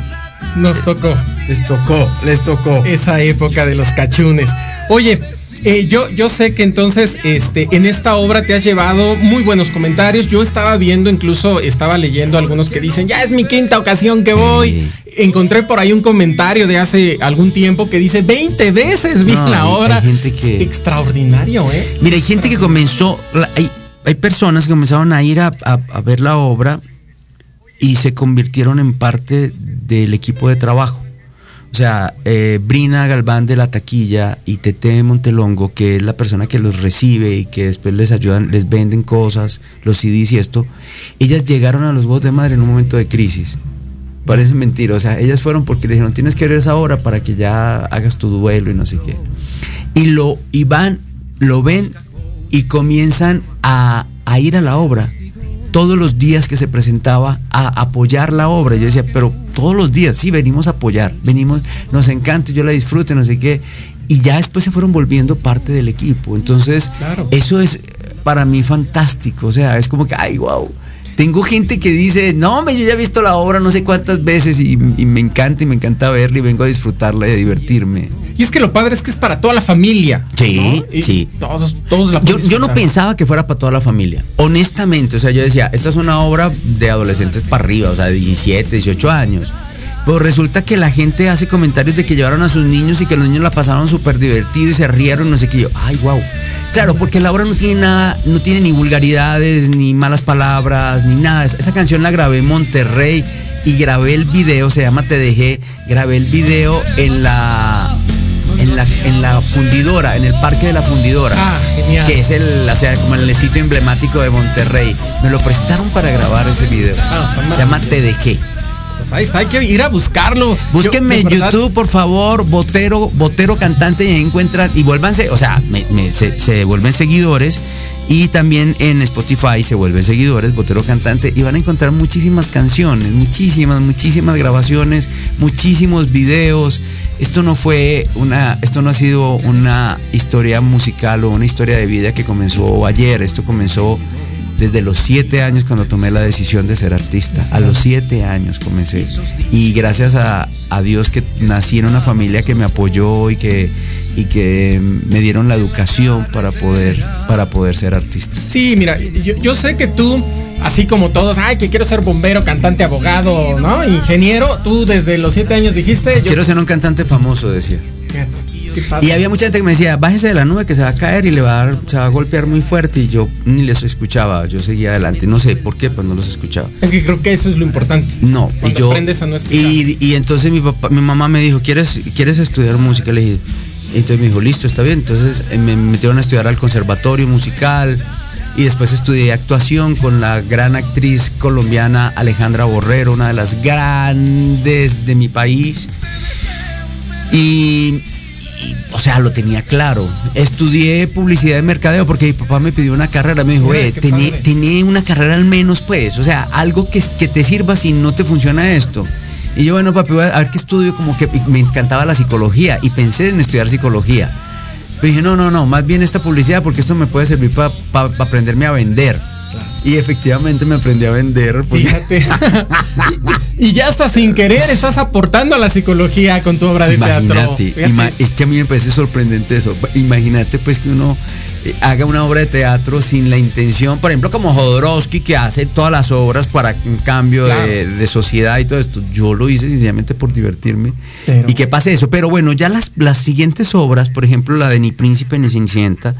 S4: nos tocó
S5: Les tocó, les tocó.
S4: esa época de los cachunes. Oye, eh, yo, yo sé que entonces este, en esta obra te has llevado muy buenos comentarios. Yo estaba viendo, incluso estaba leyendo algunos que dicen, ya es mi quinta ocasión que voy. Encontré por ahí un comentario de hace algún tiempo que dice, 20 veces vi
S5: No,
S4: la obra.
S5: hay gente que-
S4: Extraordinario, ¿eh?
S5: Mira, hay gente que comenzó, hay, hay personas que comenzaron a ir a, a- a ver la obra y se convirtieron en parte del equipo de trabajo. Sea, eh, Brina Galván de la taquilla y Tete Montelongo, que es la persona que los recibe y que después les ayudan, les venden cosas, los CDs y esto, ellas llegaron a los votos de madre en un momento de crisis. Parece mentira, o sea, ellas fueron porque le dijeron, tienes que ver esa obra para que ya hagas tu duelo y no sé qué. Y lo, y van, lo ven y comienzan a, a ir a la obra todos los días que se presentaba a apoyar la obra. Yo decía, pero todos los días, sí, venimos a apoyar, venimos, nos encanta, yo la disfruto, no sé qué. Y ya después se fueron volviendo parte del equipo. Entonces,
S4: Claro.
S5: eso es para mí fantástico. O sea, es como que, ay, wow. Tengo gente que dice, no, hombre, yo ya he visto la obra no sé cuántas veces y, y me encanta y me encanta verla y vengo a disfrutarla y a divertirme.
S4: Y es que lo padre es que es para toda la familia.
S5: Sí, sí.
S4: Todos, todos la
S5: Yo, yo no pensaba que fuera para toda la familia. Honestamente, o sea, yo decía, esta es una obra de adolescentes para arriba, o sea, 17, 18 años. Pero resulta que la gente hace comentarios de que llevaron a sus niños y que los niños la pasaron súper divertido y se rieron, no sé qué. Yo, ay, wow. Claro, porque la obra no tiene nada, no tiene ni vulgaridades, ni malas palabras, ni nada. Esa canción la grabé en Monterrey y grabé el video, se llama Te dejé, grabé el video en la en la, en la fundidora, en el parque de la fundidora.
S4: Ah, genial.
S5: Que es el, o sea, como el sitio emblemático de Monterrey. Me lo prestaron para grabar ese video.
S4: Ah,
S5: Se llama. Te dejé.
S4: Pues ahí está, hay que ir a buscarlo.
S5: Búsquenme en YouTube, por favor, Botero, Botero Cantante y ahí encuentran, y vuélvanse, o sea, me- me- se, se vuelven seguidores. Y también en Spotify se vuelven seguidores, Botero Cantante, y van a encontrar muchísimas canciones, muchísimas, muchísimas grabaciones, muchísimos videos. Esto no fue una, esto no ha sido una historia musical o una historia de vida que comenzó ayer, esto comenzó desde los siete años cuando tomé la decisión de ser artista. A los siete años comencé. Y gracias a, a Dios que nací en una familia que me apoyó y que, y que me dieron la educación para poder, para poder ser artista.
S4: Sí, mira, yo, yo sé que tú, así como todos, ay, que quiero ser bombero, cantante, abogado, ¿no? Ingeniero, tú desde los siete años dijiste, yo
S5: Quiero ser un cantante famoso, decía.
S4: Fíjate.
S5: Y había mucha gente que me decía, bájese de la nube que se va a caer y le va a, dar- se va a golpear muy fuerte. Y yo ni les escuchaba, yo seguía adelante. No sé por qué, pues no los escuchaba.
S4: Es que creo que eso es lo importante.
S5: No, y yo.
S4: aprendes a no escuchar.
S5: y, y entonces mi papá, mi mamá me dijo, ¿quieres, ¿quieres estudiar música? Le dije, y entonces me dijo, listo, está bien. Entonces eh, me metieron a estudiar al conservatorio musical y después estudié actuación con la gran actriz colombiana Alejandra Borrero, una de las grandes de mi país. Y, y, o sea, lo tenía claro. Estudié publicidad de mercadeo porque mi papá me pidió una carrera. Me dijo, eh, tené, una carrera al menos, pues. O sea, algo que, que te sirva si no te funciona esto. Y yo, bueno, papi, voy a ver qué estudio. Como que me encantaba la psicología y pensé en estudiar psicología. Pero dije, no, no, no, más bien esta publicidad porque esto me puede servir para aprenderme a vender. Y efectivamente me aprendí a vender. porque-
S4: Fíjate. <laughs> y ya hasta sin querer estás aportando a la psicología con tu obra de teatro.
S5: Imagínate,
S4: Fíjate.
S5: es que a mí me parece sorprendente eso. Imagínate pues que uno haga una obra de teatro sin la intención, por ejemplo, como Jodorowsky que hace todas las obras para un cambio de,
S4: Claro.
S5: de sociedad y todo esto. Yo lo hice sencillamente por divertirme
S4: Pero-
S5: y que pase eso. Pero bueno, ya las, las siguientes obras, por ejemplo, la de Ni Príncipe ni Cenicienta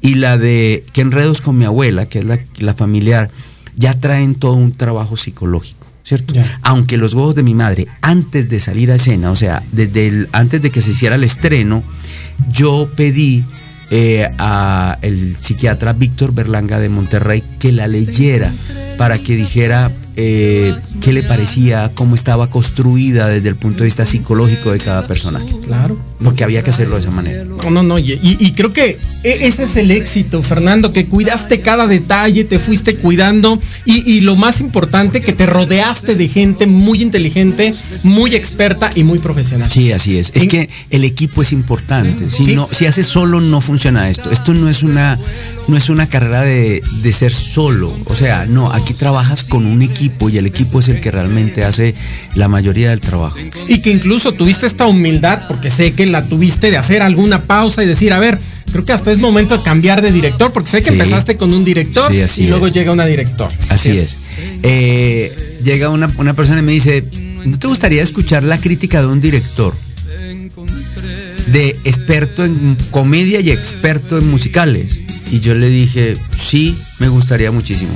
S5: y la de Que enredos con mi abuela, que es la, la familiar, ya traen todo un trabajo psicológico. ¿Cierto? Aunque los huevos de mi madre, antes de salir a escena, o sea, desde el, antes de que se hiciera el estreno, yo pedí eh, a el psiquiatra Víctor Berlanga de Monterrey que la leyera para que dijera eh, qué le parecía, cómo estaba construida desde el punto de vista psicológico de cada personaje.
S4: Claro.
S5: Porque había que hacerlo de esa manera.
S4: No, no, no. Y, y- creo que e- ese es el éxito, Fernando, que cuidaste cada detalle, te fuiste cuidando y, y lo más importante, que te rodeaste de gente muy inteligente, muy experta y muy profesional.
S5: Sí, así es. Es
S4: En-
S5: que el equipo es importante. Si
S4: Sí.
S5: no, si haces solo no funciona esto. Esto no es una, no es una carrera de, de ser solo. O sea, no, aquí trabajas con un equipo y el equipo es el que realmente hace la mayoría del trabajo.
S4: Y que incluso tuviste esta humildad, porque sé que la tuviste de hacer alguna pausa y decir, a ver, creo que hasta es momento de cambiar de director, porque sé que
S5: Sí.
S4: empezaste con un director
S5: Sí, así
S4: y luego
S5: es.
S4: llega una director.
S5: Así es. Eh, llega una, una persona y me dice, ¿no te gustaría escuchar la crítica de un director? De experto en comedia y experto en musicales. Y yo le dije, sí, me gustaría muchísimo.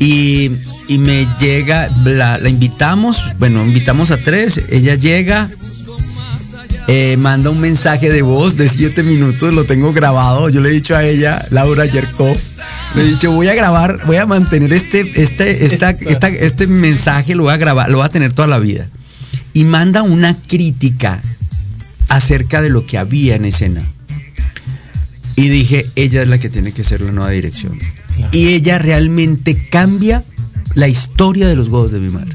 S5: Y, y me llega, la, la invitamos, bueno, invitamos a tres, ella llega, eh, manda un mensaje de voz de siete minutos, lo tengo grabado. Yo le he dicho a ella, Laura Yerkov, le he dicho, voy a grabar, voy a mantener este, este, esta,
S4: Esta-
S5: esta- este mensaje, lo voy a grabar, lo voy a tener toda la vida. Y manda una crítica acerca de lo que había en escena. Y dije, ella es la que tiene que ser la nueva dirección. Y ella realmente cambia la historia de los huevos de mi madre.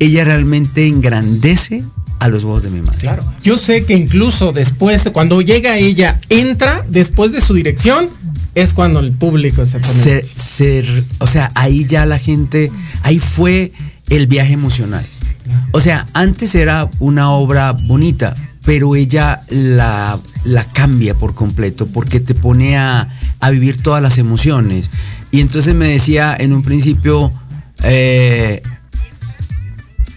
S5: ella realmente engrandece a los huevos de mi madre.
S4: Claro. Yo sé que incluso después, de- cuando llega ella, entra después de su dirección, es cuando el público se pone.
S5: Se- se- o sea, ahí ya la gente, ahí fue el viaje emocional. O sea, antes era una obra bonita, pero ella la, la cambia por completo porque te pone a, a vivir todas las emociones. Y entonces me decía en un principio, eh,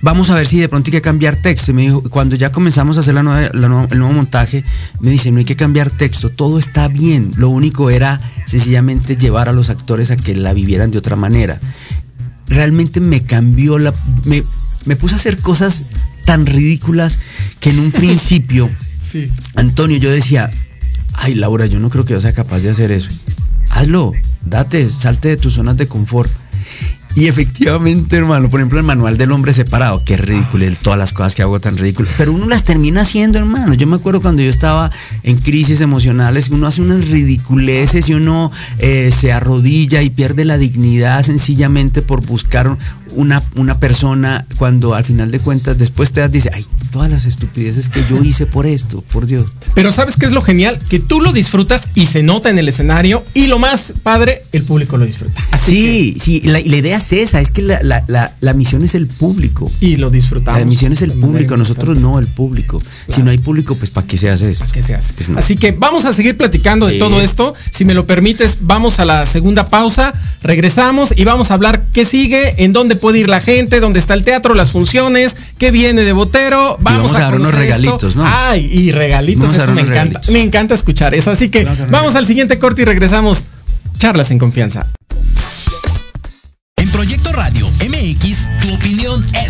S5: vamos a ver si de pronto hay que cambiar texto. Y me dijo, cuando ya comenzamos a hacer la nueva- la nueva- el nuevo montaje, me dice, no hay que cambiar texto, todo está bien. Lo único era sencillamente llevar a los actores a que la vivieran de otra manera. Realmente me cambió la... Me, me puse a hacer cosas tan ridículas que en un <laughs> principio,
S4: Sí.
S5: Antonio, yo decía, ay Laura, yo no creo que yo sea capaz de hacer eso. Hazlo, date, salte de tus zonas de confort. Y efectivamente, hermano, por ejemplo, el manual del hombre separado, que es ridículo, todas las cosas que hago tan ridículas, pero uno las termina haciendo, hermano. Yo me acuerdo cuando yo estaba en crisis emocionales, uno hace unas ridiculeces y uno eh, se arrodilla y pierde la dignidad sencillamente por buscar una, una persona cuando al final de cuentas después te das, dice, ay, todas las estupideces que yo hice por esto, por Dios.
S4: Pero ¿sabes qué es lo genial? Que tú lo disfrutas y se nota en el escenario. Y lo más padre, el público lo disfruta. Así
S5: Sí, sí, la, la idea es esa, es que la, la- la- la misión es el público.
S4: y lo disfrutamos.
S5: La misión es el público, nosotros no el público. Si no hay público, pues ¿para qué se hace eso?
S4: que se hace.
S5: Pues no.
S4: Así que vamos a seguir platicando de todo esto. Si me lo permites, vamos a la segunda pausa, regresamos y vamos a hablar qué sigue, en dónde puede ir la gente, dónde está el teatro, las funciones, qué viene de Botero. Vamos,
S5: vamos a dar unos
S4: esto.
S5: regalitos, ¿no?
S4: Ay, y regalitos,
S5: Vamos a
S4: eso me encanta.
S5: regalitos.
S4: Me encanta escuchar eso. Así que
S5: a
S4: vamos al siguiente corte y regresamos. Charlas en confianza.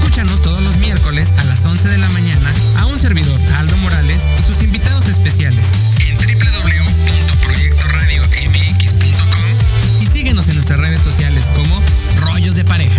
S1: Escúchanos todos los miércoles a las 11 de la mañana a un servidor, Aldo Morales, y sus invitados especiales en www.proyectoradiomx.com y síguenos en nuestras redes sociales como Rollos de Pareja.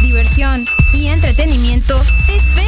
S7: Diversión y entretenimiento te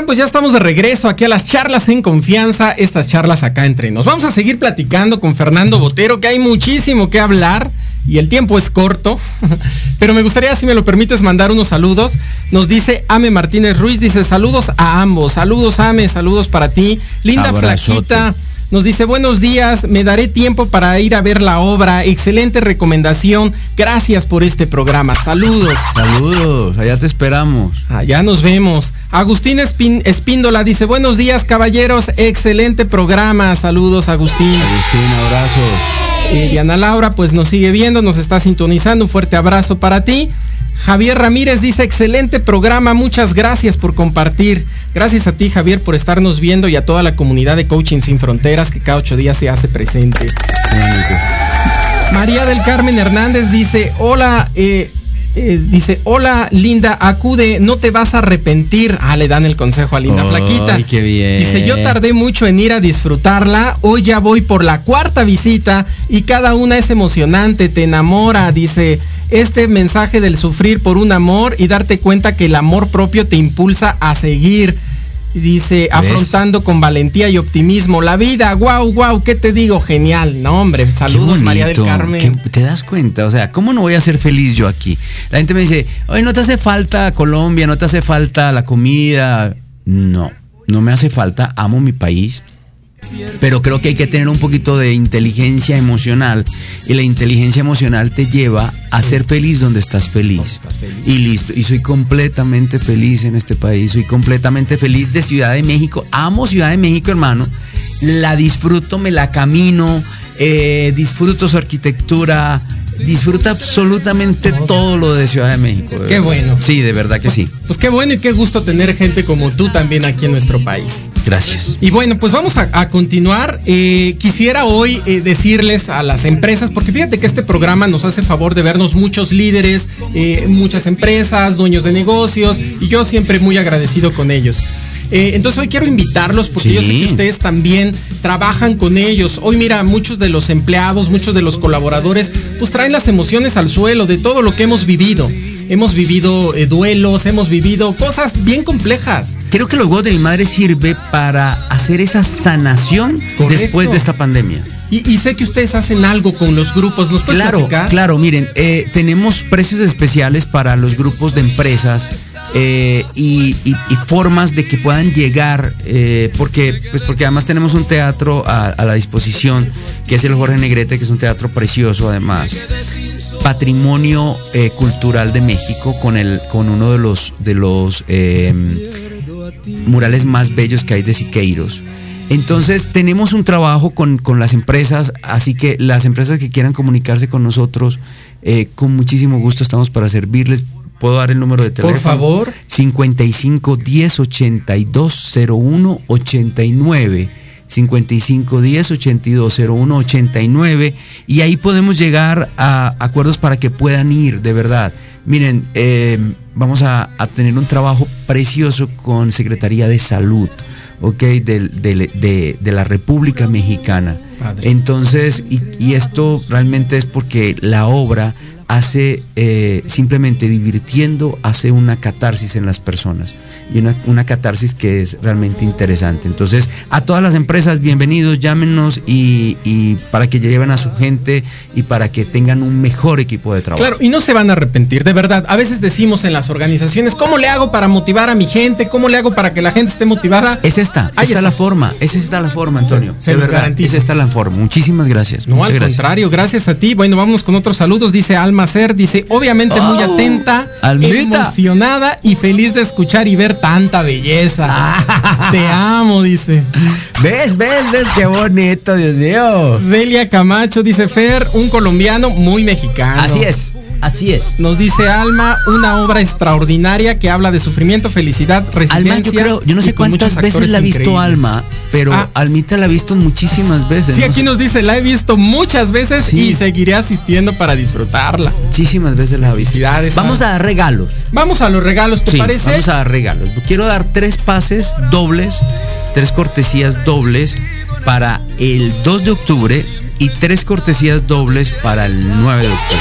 S4: están? Pues ya estamos de regreso aquí a las charlas en confianza, estas charlas acá entre nos. Vamos a seguir platicando con Fernando Botero, que hay muchísimo que hablar y el tiempo es corto, <laughs> pero me gustaría, si me lo permites, mandar unos saludos. Nos dice Ame Martínez Ruiz, dice saludos a ambos, saludos Ame, saludos para ti. Linda
S5: Abrazote.
S4: Flaquita. Nos dice buenos días, me daré tiempo para ir a ver la obra. Excelente recomendación. Gracias por este programa. Saludos.
S5: Saludos, allá te esperamos.
S4: Allá nos vemos. Agustín Espín- Espíndola dice buenos días caballeros. Excelente programa. Saludos Agustín.
S5: Agustín, abrazo.
S4: Eh, Diana Laura pues nos sigue viendo, nos está sintonizando. Un fuerte abrazo para ti. Javier Ramírez dice excelente programa, muchas gracias por compartir. Gracias a ti Javier por estarnos viendo y a toda la comunidad de Coaching Sin Fronteras que cada ocho días se hace presente. María del Carmen Hernández dice, hola, eh, eh, dice, hola Linda, acude, no te vas a arrepentir. Ah, le dan el consejo a Linda
S5: Ay,
S4: Flaquita.
S5: qué bien.
S4: Dice, yo tardé mucho en ir a disfrutarla, hoy ya voy por la cuarta visita y cada una es emocionante, te enamora, dice. Este mensaje del sufrir por un amor y darte cuenta que el amor propio te impulsa a seguir. Dice, afrontando con valentía y optimismo la vida. Wow, wow, ¿qué te digo? Genial. No, hombre, saludos María del Carmen.
S5: ¿Te das cuenta? O sea, ¿cómo no voy a ser feliz yo aquí? La gente me dice, oye, no te hace falta Colombia, no te hace falta la comida. No, no me hace falta, amo mi país. Pero creo que hay que tener un poquito de inteligencia emocional. Y la inteligencia emocional te lleva a ser feliz donde estás feliz. Y listo. Y soy completamente feliz en este país. Soy completamente feliz de Ciudad de México. Amo Ciudad de México, hermano. La disfruto, me la camino. eh, disfruto su arquitectura. Disfruta absolutamente todo lo de Ciudad de México. de
S4: Qué bueno.
S5: Sí, de verdad que sí.
S4: Pues qué bueno y qué gusto tener gente como tú también aquí en nuestro país.
S5: Gracias.
S4: Y bueno, pues vamos a, a continuar. Eh, quisiera hoy eh, decirles a las empresas, porque fíjate que este programa nos hace favor de vernos muchos líderes, eh, muchas empresas, dueños de negocios, y yo siempre muy agradecido con ellos. Eh, entonces hoy quiero invitarlos porque yo sé que ustedes también trabajan con ellos. Hoy mira, muchos de los empleados, muchos de los colaboradores, pues traen las emociones al suelo de todo lo que hemos vivido. Hemos vivido eh, duelos, hemos vivido cosas bien complejas.
S5: Creo que los huevos de mi madre sirve para hacer esa sanación
S4: Correcto.
S5: después de esta pandemia.
S4: Y, y sé que ustedes hacen algo con los grupos. ¿Nos puedes
S5: Claro,
S4: platicar?
S5: claro, miren, eh, tenemos precios especiales para los grupos de empresas eh, y, formas de que puedan llegar, eh, porque, pues porque además tenemos un teatro a, la disposición, que es el Jorge Negrete, que es un teatro precioso además. Patrimonio eh, cultural de México con el con uno de los de los eh, murales más bellos que hay de Siqueiros. Entonces tenemos un trabajo con, con las empresas, así que las empresas que quieran comunicarse con nosotros, con muchísimo gusto estamos para servirles. ¿Puedo dar el número de teléfono?
S4: favor.
S5: 55 10 82 01 89. 55 10 82 01 89 y ahí podemos llegar a acuerdos para que puedan ir, de verdad. Miren, eh, vamos a, a tener un trabajo precioso con Secretaría de Salud, ¿ok? De, de la República Mexicana. Entonces, y, y esto realmente es porque la obra hace, eh, simplemente divirtiendo, hace una catarsis en las personas. Y una, una catarsis que es realmente interesante. Entonces, a todas las empresas, bienvenidos, llámenos y, y para que lleven a su gente y para que tengan un mejor equipo de trabajo.
S4: Claro, y no se van a arrepentir, de verdad. A veces decimos en las organizaciones, ¿cómo le hago para motivar a mi gente? ¿Cómo le hago para que la gente esté motivada?
S5: Es esta,
S4: Ahí
S5: esta es la forma, esa está la forma, Antonio.
S4: Se
S5: de
S4: los
S5: verdad,
S4: garantizo.
S5: esa está la forma. Muchísimas gracias.
S4: No, al
S5: gracias.
S4: contrario, gracias a ti. Bueno, vámonos con otros saludos. Dice Alma Ser, dice, obviamente muy
S5: Oh,
S4: atenta,
S5: Almita.
S4: emocionada y feliz de escuchar y ver tanta belleza. <laughs> Te amo, dice.
S5: ¿Ves, ves, ves? Qué bonito, Dios mío.
S4: Delia Camacho, dice Fer, un colombiano muy mexicano.
S5: Así es, así es.
S4: Nos dice Alma, una obra extraordinaria que habla de sufrimiento, felicidad, resiliencia.
S5: Alma, yo creo, yo no sé cuántas veces la ha visto. Alma, pero
S4: Ah.
S5: Almita la ha visto muchísimas veces.
S4: Sí,
S5: ¿no?
S4: aquí nos dice, la he visto muchas veces
S5: Sí.
S4: y seguiré asistiendo para disfrutarla.
S5: Muchísimas veces la ha visto. Vamos a dar regalos.
S4: Vamos a los regalos, ¿te
S5: Sí,
S4: parece?
S5: vamos a dar regalos. Quiero dar tres pases dobles, tres cortesías dobles para el 2 de octubre y tres cortesías dobles para el 9 de octubre.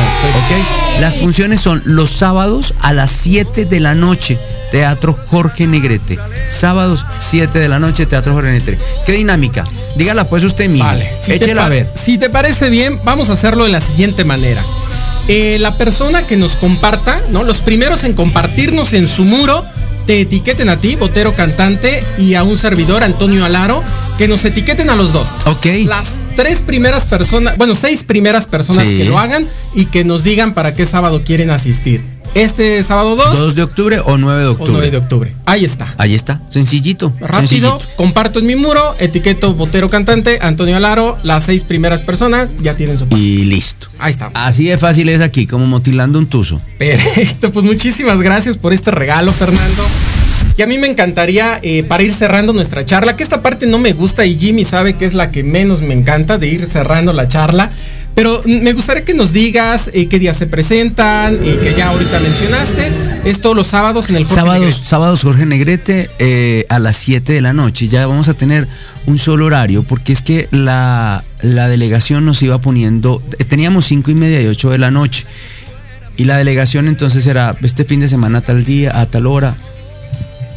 S5: ¿Ok? Las funciones son los sábados a las 7 de la noche. Teatro Jorge Negrete. Sábados, 7 de la noche, Teatro Jorge Negrete. ¿Qué dinámica? Dígala pues usted mismo.
S4: Vale, si
S5: Échela a ver.
S4: si te parece bien, vamos a hacerlo de la siguiente manera. Eh, la persona que nos comparta, ¿no? Los primeros en compartirnos en su muro, te etiqueten a ti, Botero Cantante, y a un servidor, Antonio Alaro, que nos etiqueten a los dos.
S5: Ok.
S4: Las tres primeras personas, bueno, seis primeras personas
S5: Sí.
S4: que lo hagan y que nos digan para qué sábado quieren asistir. Este sábado 2
S5: 2 de octubre o 9 de
S4: o
S5: octubre.
S4: 9 de octubre. Ahí está.
S5: Ahí está, sencillito.
S4: Rápido,
S5: sencillito.
S4: comparto en mi muro, etiqueto Botero Cantante, Antonio Alaro, las seis primeras personas ya tienen su pase.
S5: Y listo.
S4: Ahí está.
S5: Así de fácil es aquí, como motilando un tuzo.
S4: Perfecto, pues muchísimas gracias por este regalo, Fernando. Y a mí me encantaría, eh, para ir cerrando nuestra charla, que esta parte no me gusta y Jimmy sabe que es la que menos me encanta de ir cerrando la charla, pero me gustaría que nos digas eh, qué días se presentan, y que ya ahorita mencionaste. Es todos los sábados en el Jorge
S5: Sábados,
S4: Negrete.
S5: sábados Jorge Negrete eh, a las 7 de la noche. Ya vamos a tener un solo horario porque es que la, la delegación nos iba poniendo, eh, teníamos 5 y media y 8 de la noche. Y la delegación entonces era este fin de semana a tal día, a tal hora.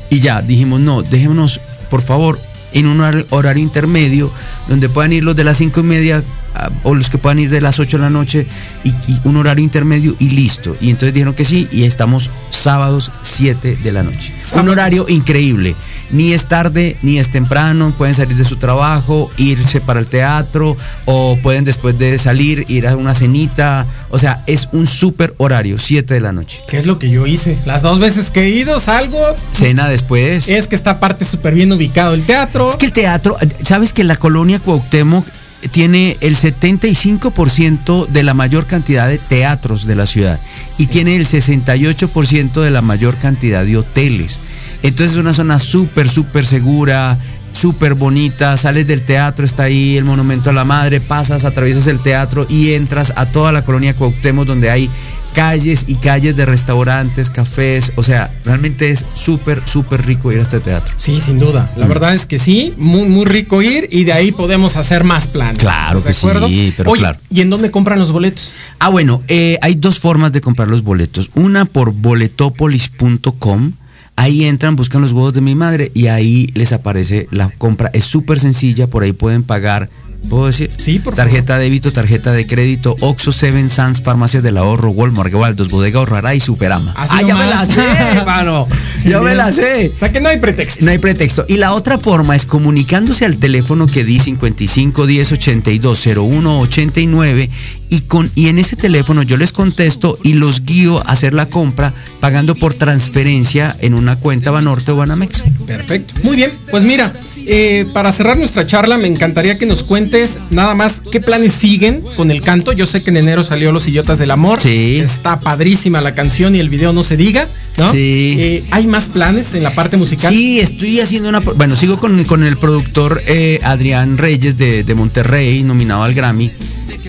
S5: Y ya, dijimos, no, dejémonos, por favor, en un hor- horario intermedio, donde puedan ir los de las cinco y media ah, o los que puedan ir de las 8 de la noche y, y un horario intermedio y listo. Y entonces dijeron que sí y estamos sábados 7 de la noche. Un horario increíble. Ni es tarde, ni es temprano, pueden salir de su trabajo, irse para el teatro o pueden después de salir ir a una cenita. O sea, es un súper horario, 7 de la noche.
S4: ¿Qué es lo que yo hice? Las dos veces que he ido, salgo.
S5: Cena después.
S4: Es que esta aparte súper bien ubicado el teatro.
S5: Es que el teatro, ¿sabes que la colonia Cuauhtémoc tiene el 75% de la mayor cantidad de teatros de la ciudad y tiene el 68% de la mayor cantidad de hoteles? Entonces es una zona súper, súper segura, súper bonita, sales del teatro, está ahí el monumento a la madre, pasas, atraviesas el teatro y entras a toda la colonia Cuauhtémoc donde hay calles y calles de restaurantes, cafés, o sea, realmente es súper, súper rico ir a este teatro.
S4: Sí, sin duda. La
S5: Mm.
S4: verdad es que sí, muy, muy rico ir y de ahí podemos hacer más planes.
S5: Claro
S4: ¿Estás
S5: que
S4: de acuerdo?
S5: sí, pero
S4: Oye,
S5: claro.
S4: ¿Y en dónde compran los boletos?
S5: Ah, bueno, eh, hay dos formas de comprar los boletos. Una por boletopolis.com. Ahí entran, buscan los huevos de mi madre y ahí les aparece la compra. Es súper sencilla, por ahí pueden pagar. ¿Puedo decir?
S4: Sí, por
S5: Tarjeta de débito, tarjeta de crédito, Oxxo, Seven Sans, Farmacias del Ahorro, Walmart, Waldos, Bodega Horrara y Superama.
S4: Así
S5: ah, ya me la sé, hermano. <laughs> Ya me la sé.
S4: O sea que no hay pretexto.
S5: No hay pretexto. Y la otra forma es comunicándose al teléfono que di 55 10 82 01 89 y con y en ese teléfono yo les contesto y los guío a hacer la compra pagando por transferencia en una cuenta Banorte o Banamex.
S4: Perfecto. Muy bien. Pues mira, eh, para cerrar nuestra charla, me encantaría que nos cuentes nada más qué planes siguen con el canto. Yo sé que en enero salió Los Idiotas del Amor.
S5: Sí.
S4: Está padrísima la canción y el video no se diga, ¿no?
S5: Sí.
S4: Eh, ¿Hay más planes en la parte musical?
S5: Sí, estoy haciendo una... Bueno, sigo con, con el productor eh, Adrián Reyes de, de Monterrey, nominado al Grammy.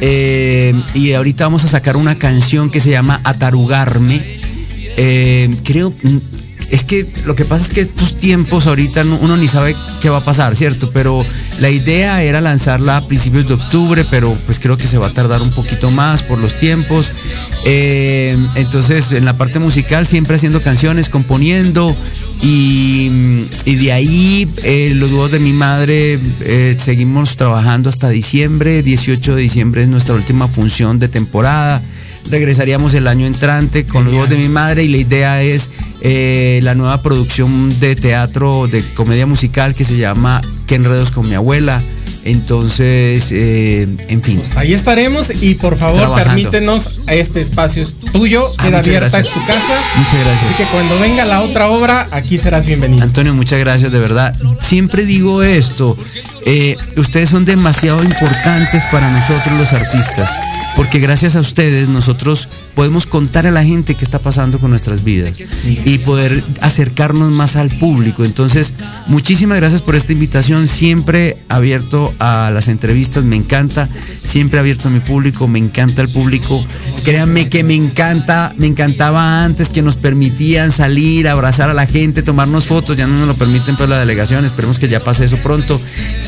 S5: Eh, y ahorita vamos a sacar una canción que se llama Atarugarme. Eh, creo... Es que lo que pasa es que estos tiempos ahorita no- uno ni sabe qué va a pasar, ¿cierto? Pero la idea era lanzarla a principios de octubre, pero pues creo que se va a tardar un poquito más por los tiempos. Eh, entonces, en la parte musical, siempre haciendo canciones, componiendo. Y, y de ahí, eh, los huevos de mi madre, eh, seguimos trabajando hasta diciembre. 18 de diciembre es nuestra última función de temporada. Regresaríamos el año entrante con los huevos de mi madre y la idea es eh, la nueva producción de teatro, de comedia musical que se llama ¿Qué enredos con mi abuela? Entonces, eh, en fin.
S4: Pues ahí estaremos y por favor
S5: Trabajando.
S4: permítenos, este espacio es tuyo,
S5: Ah,
S4: queda abierta, es tu casa.
S5: Muchas gracias.
S4: Así que cuando venga la otra obra, aquí serás bienvenido.
S5: Antonio, muchas gracias, de verdad. Siempre digo esto, eh, ustedes son demasiado importantes para nosotros los artistas, porque gracias a ustedes nosotros podemos contar a la gente qué está pasando con nuestras vidas y poder acercarnos más al público. Entonces, muchísimas gracias por esta invitación, siempre abierto a las entrevistas, me encanta, siempre abierto a mi público, me encanta el público. Créanme que me encanta, me encantaba antes que nos permitían salir, abrazar a la gente, tomarnos fotos, ya no nos lo permiten pues la delegación, esperemos que ya pase eso pronto,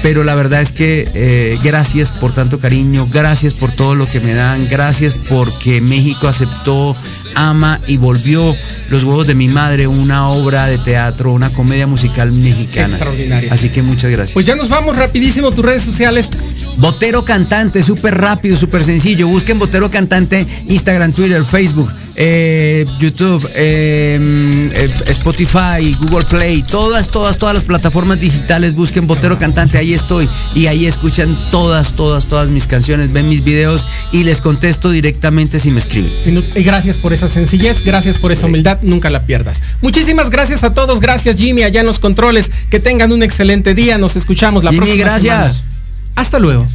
S5: pero la verdad es que eh, gracias por tanto cariño, gracias por todo lo que me dan, gracias porque México ha aceptó, ama y volvió Los huevos de mi madre, una obra de teatro, una comedia musical mexicana.
S4: Extraordinaria.
S5: Así que muchas gracias.
S4: Pues ya nos vamos rapidísimo, tus redes sociales.
S5: Botero Cantante, súper rápido, súper sencillo. Busquen Botero Cantante, Instagram, Twitter, Facebook, eh, YouTube, eh, eh, Spotify, Google Play, todas, todas, todas las plataformas digitales. Busquen Botero Cantante, ahí estoy. Y ahí escuchan todas, todas, todas mis canciones, ven mis videos y les contesto directamente si me escriben.
S4: Y gracias por esa sencillez, gracias por esa humildad, nunca la pierdas. Muchísimas gracias a todos, gracias Jimmy allá en los controles, que tengan un excelente día, nos escuchamos la
S5: Jimmy,
S4: próxima
S5: gracias.
S4: semana. Hasta luego.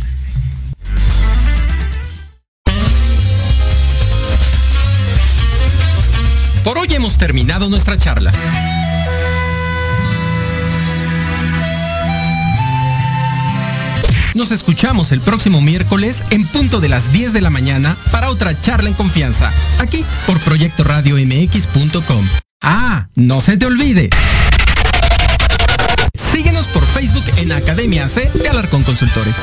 S1: Por hoy hemos terminado nuestra charla. Nos escuchamos el próximo miércoles en punto de las 10 de la mañana para otra charla en confianza, aquí por Proyecto Radio MX.com. Ah, no se te olvide. Síguenos por Facebook en Academia C de Alarcón Consultores.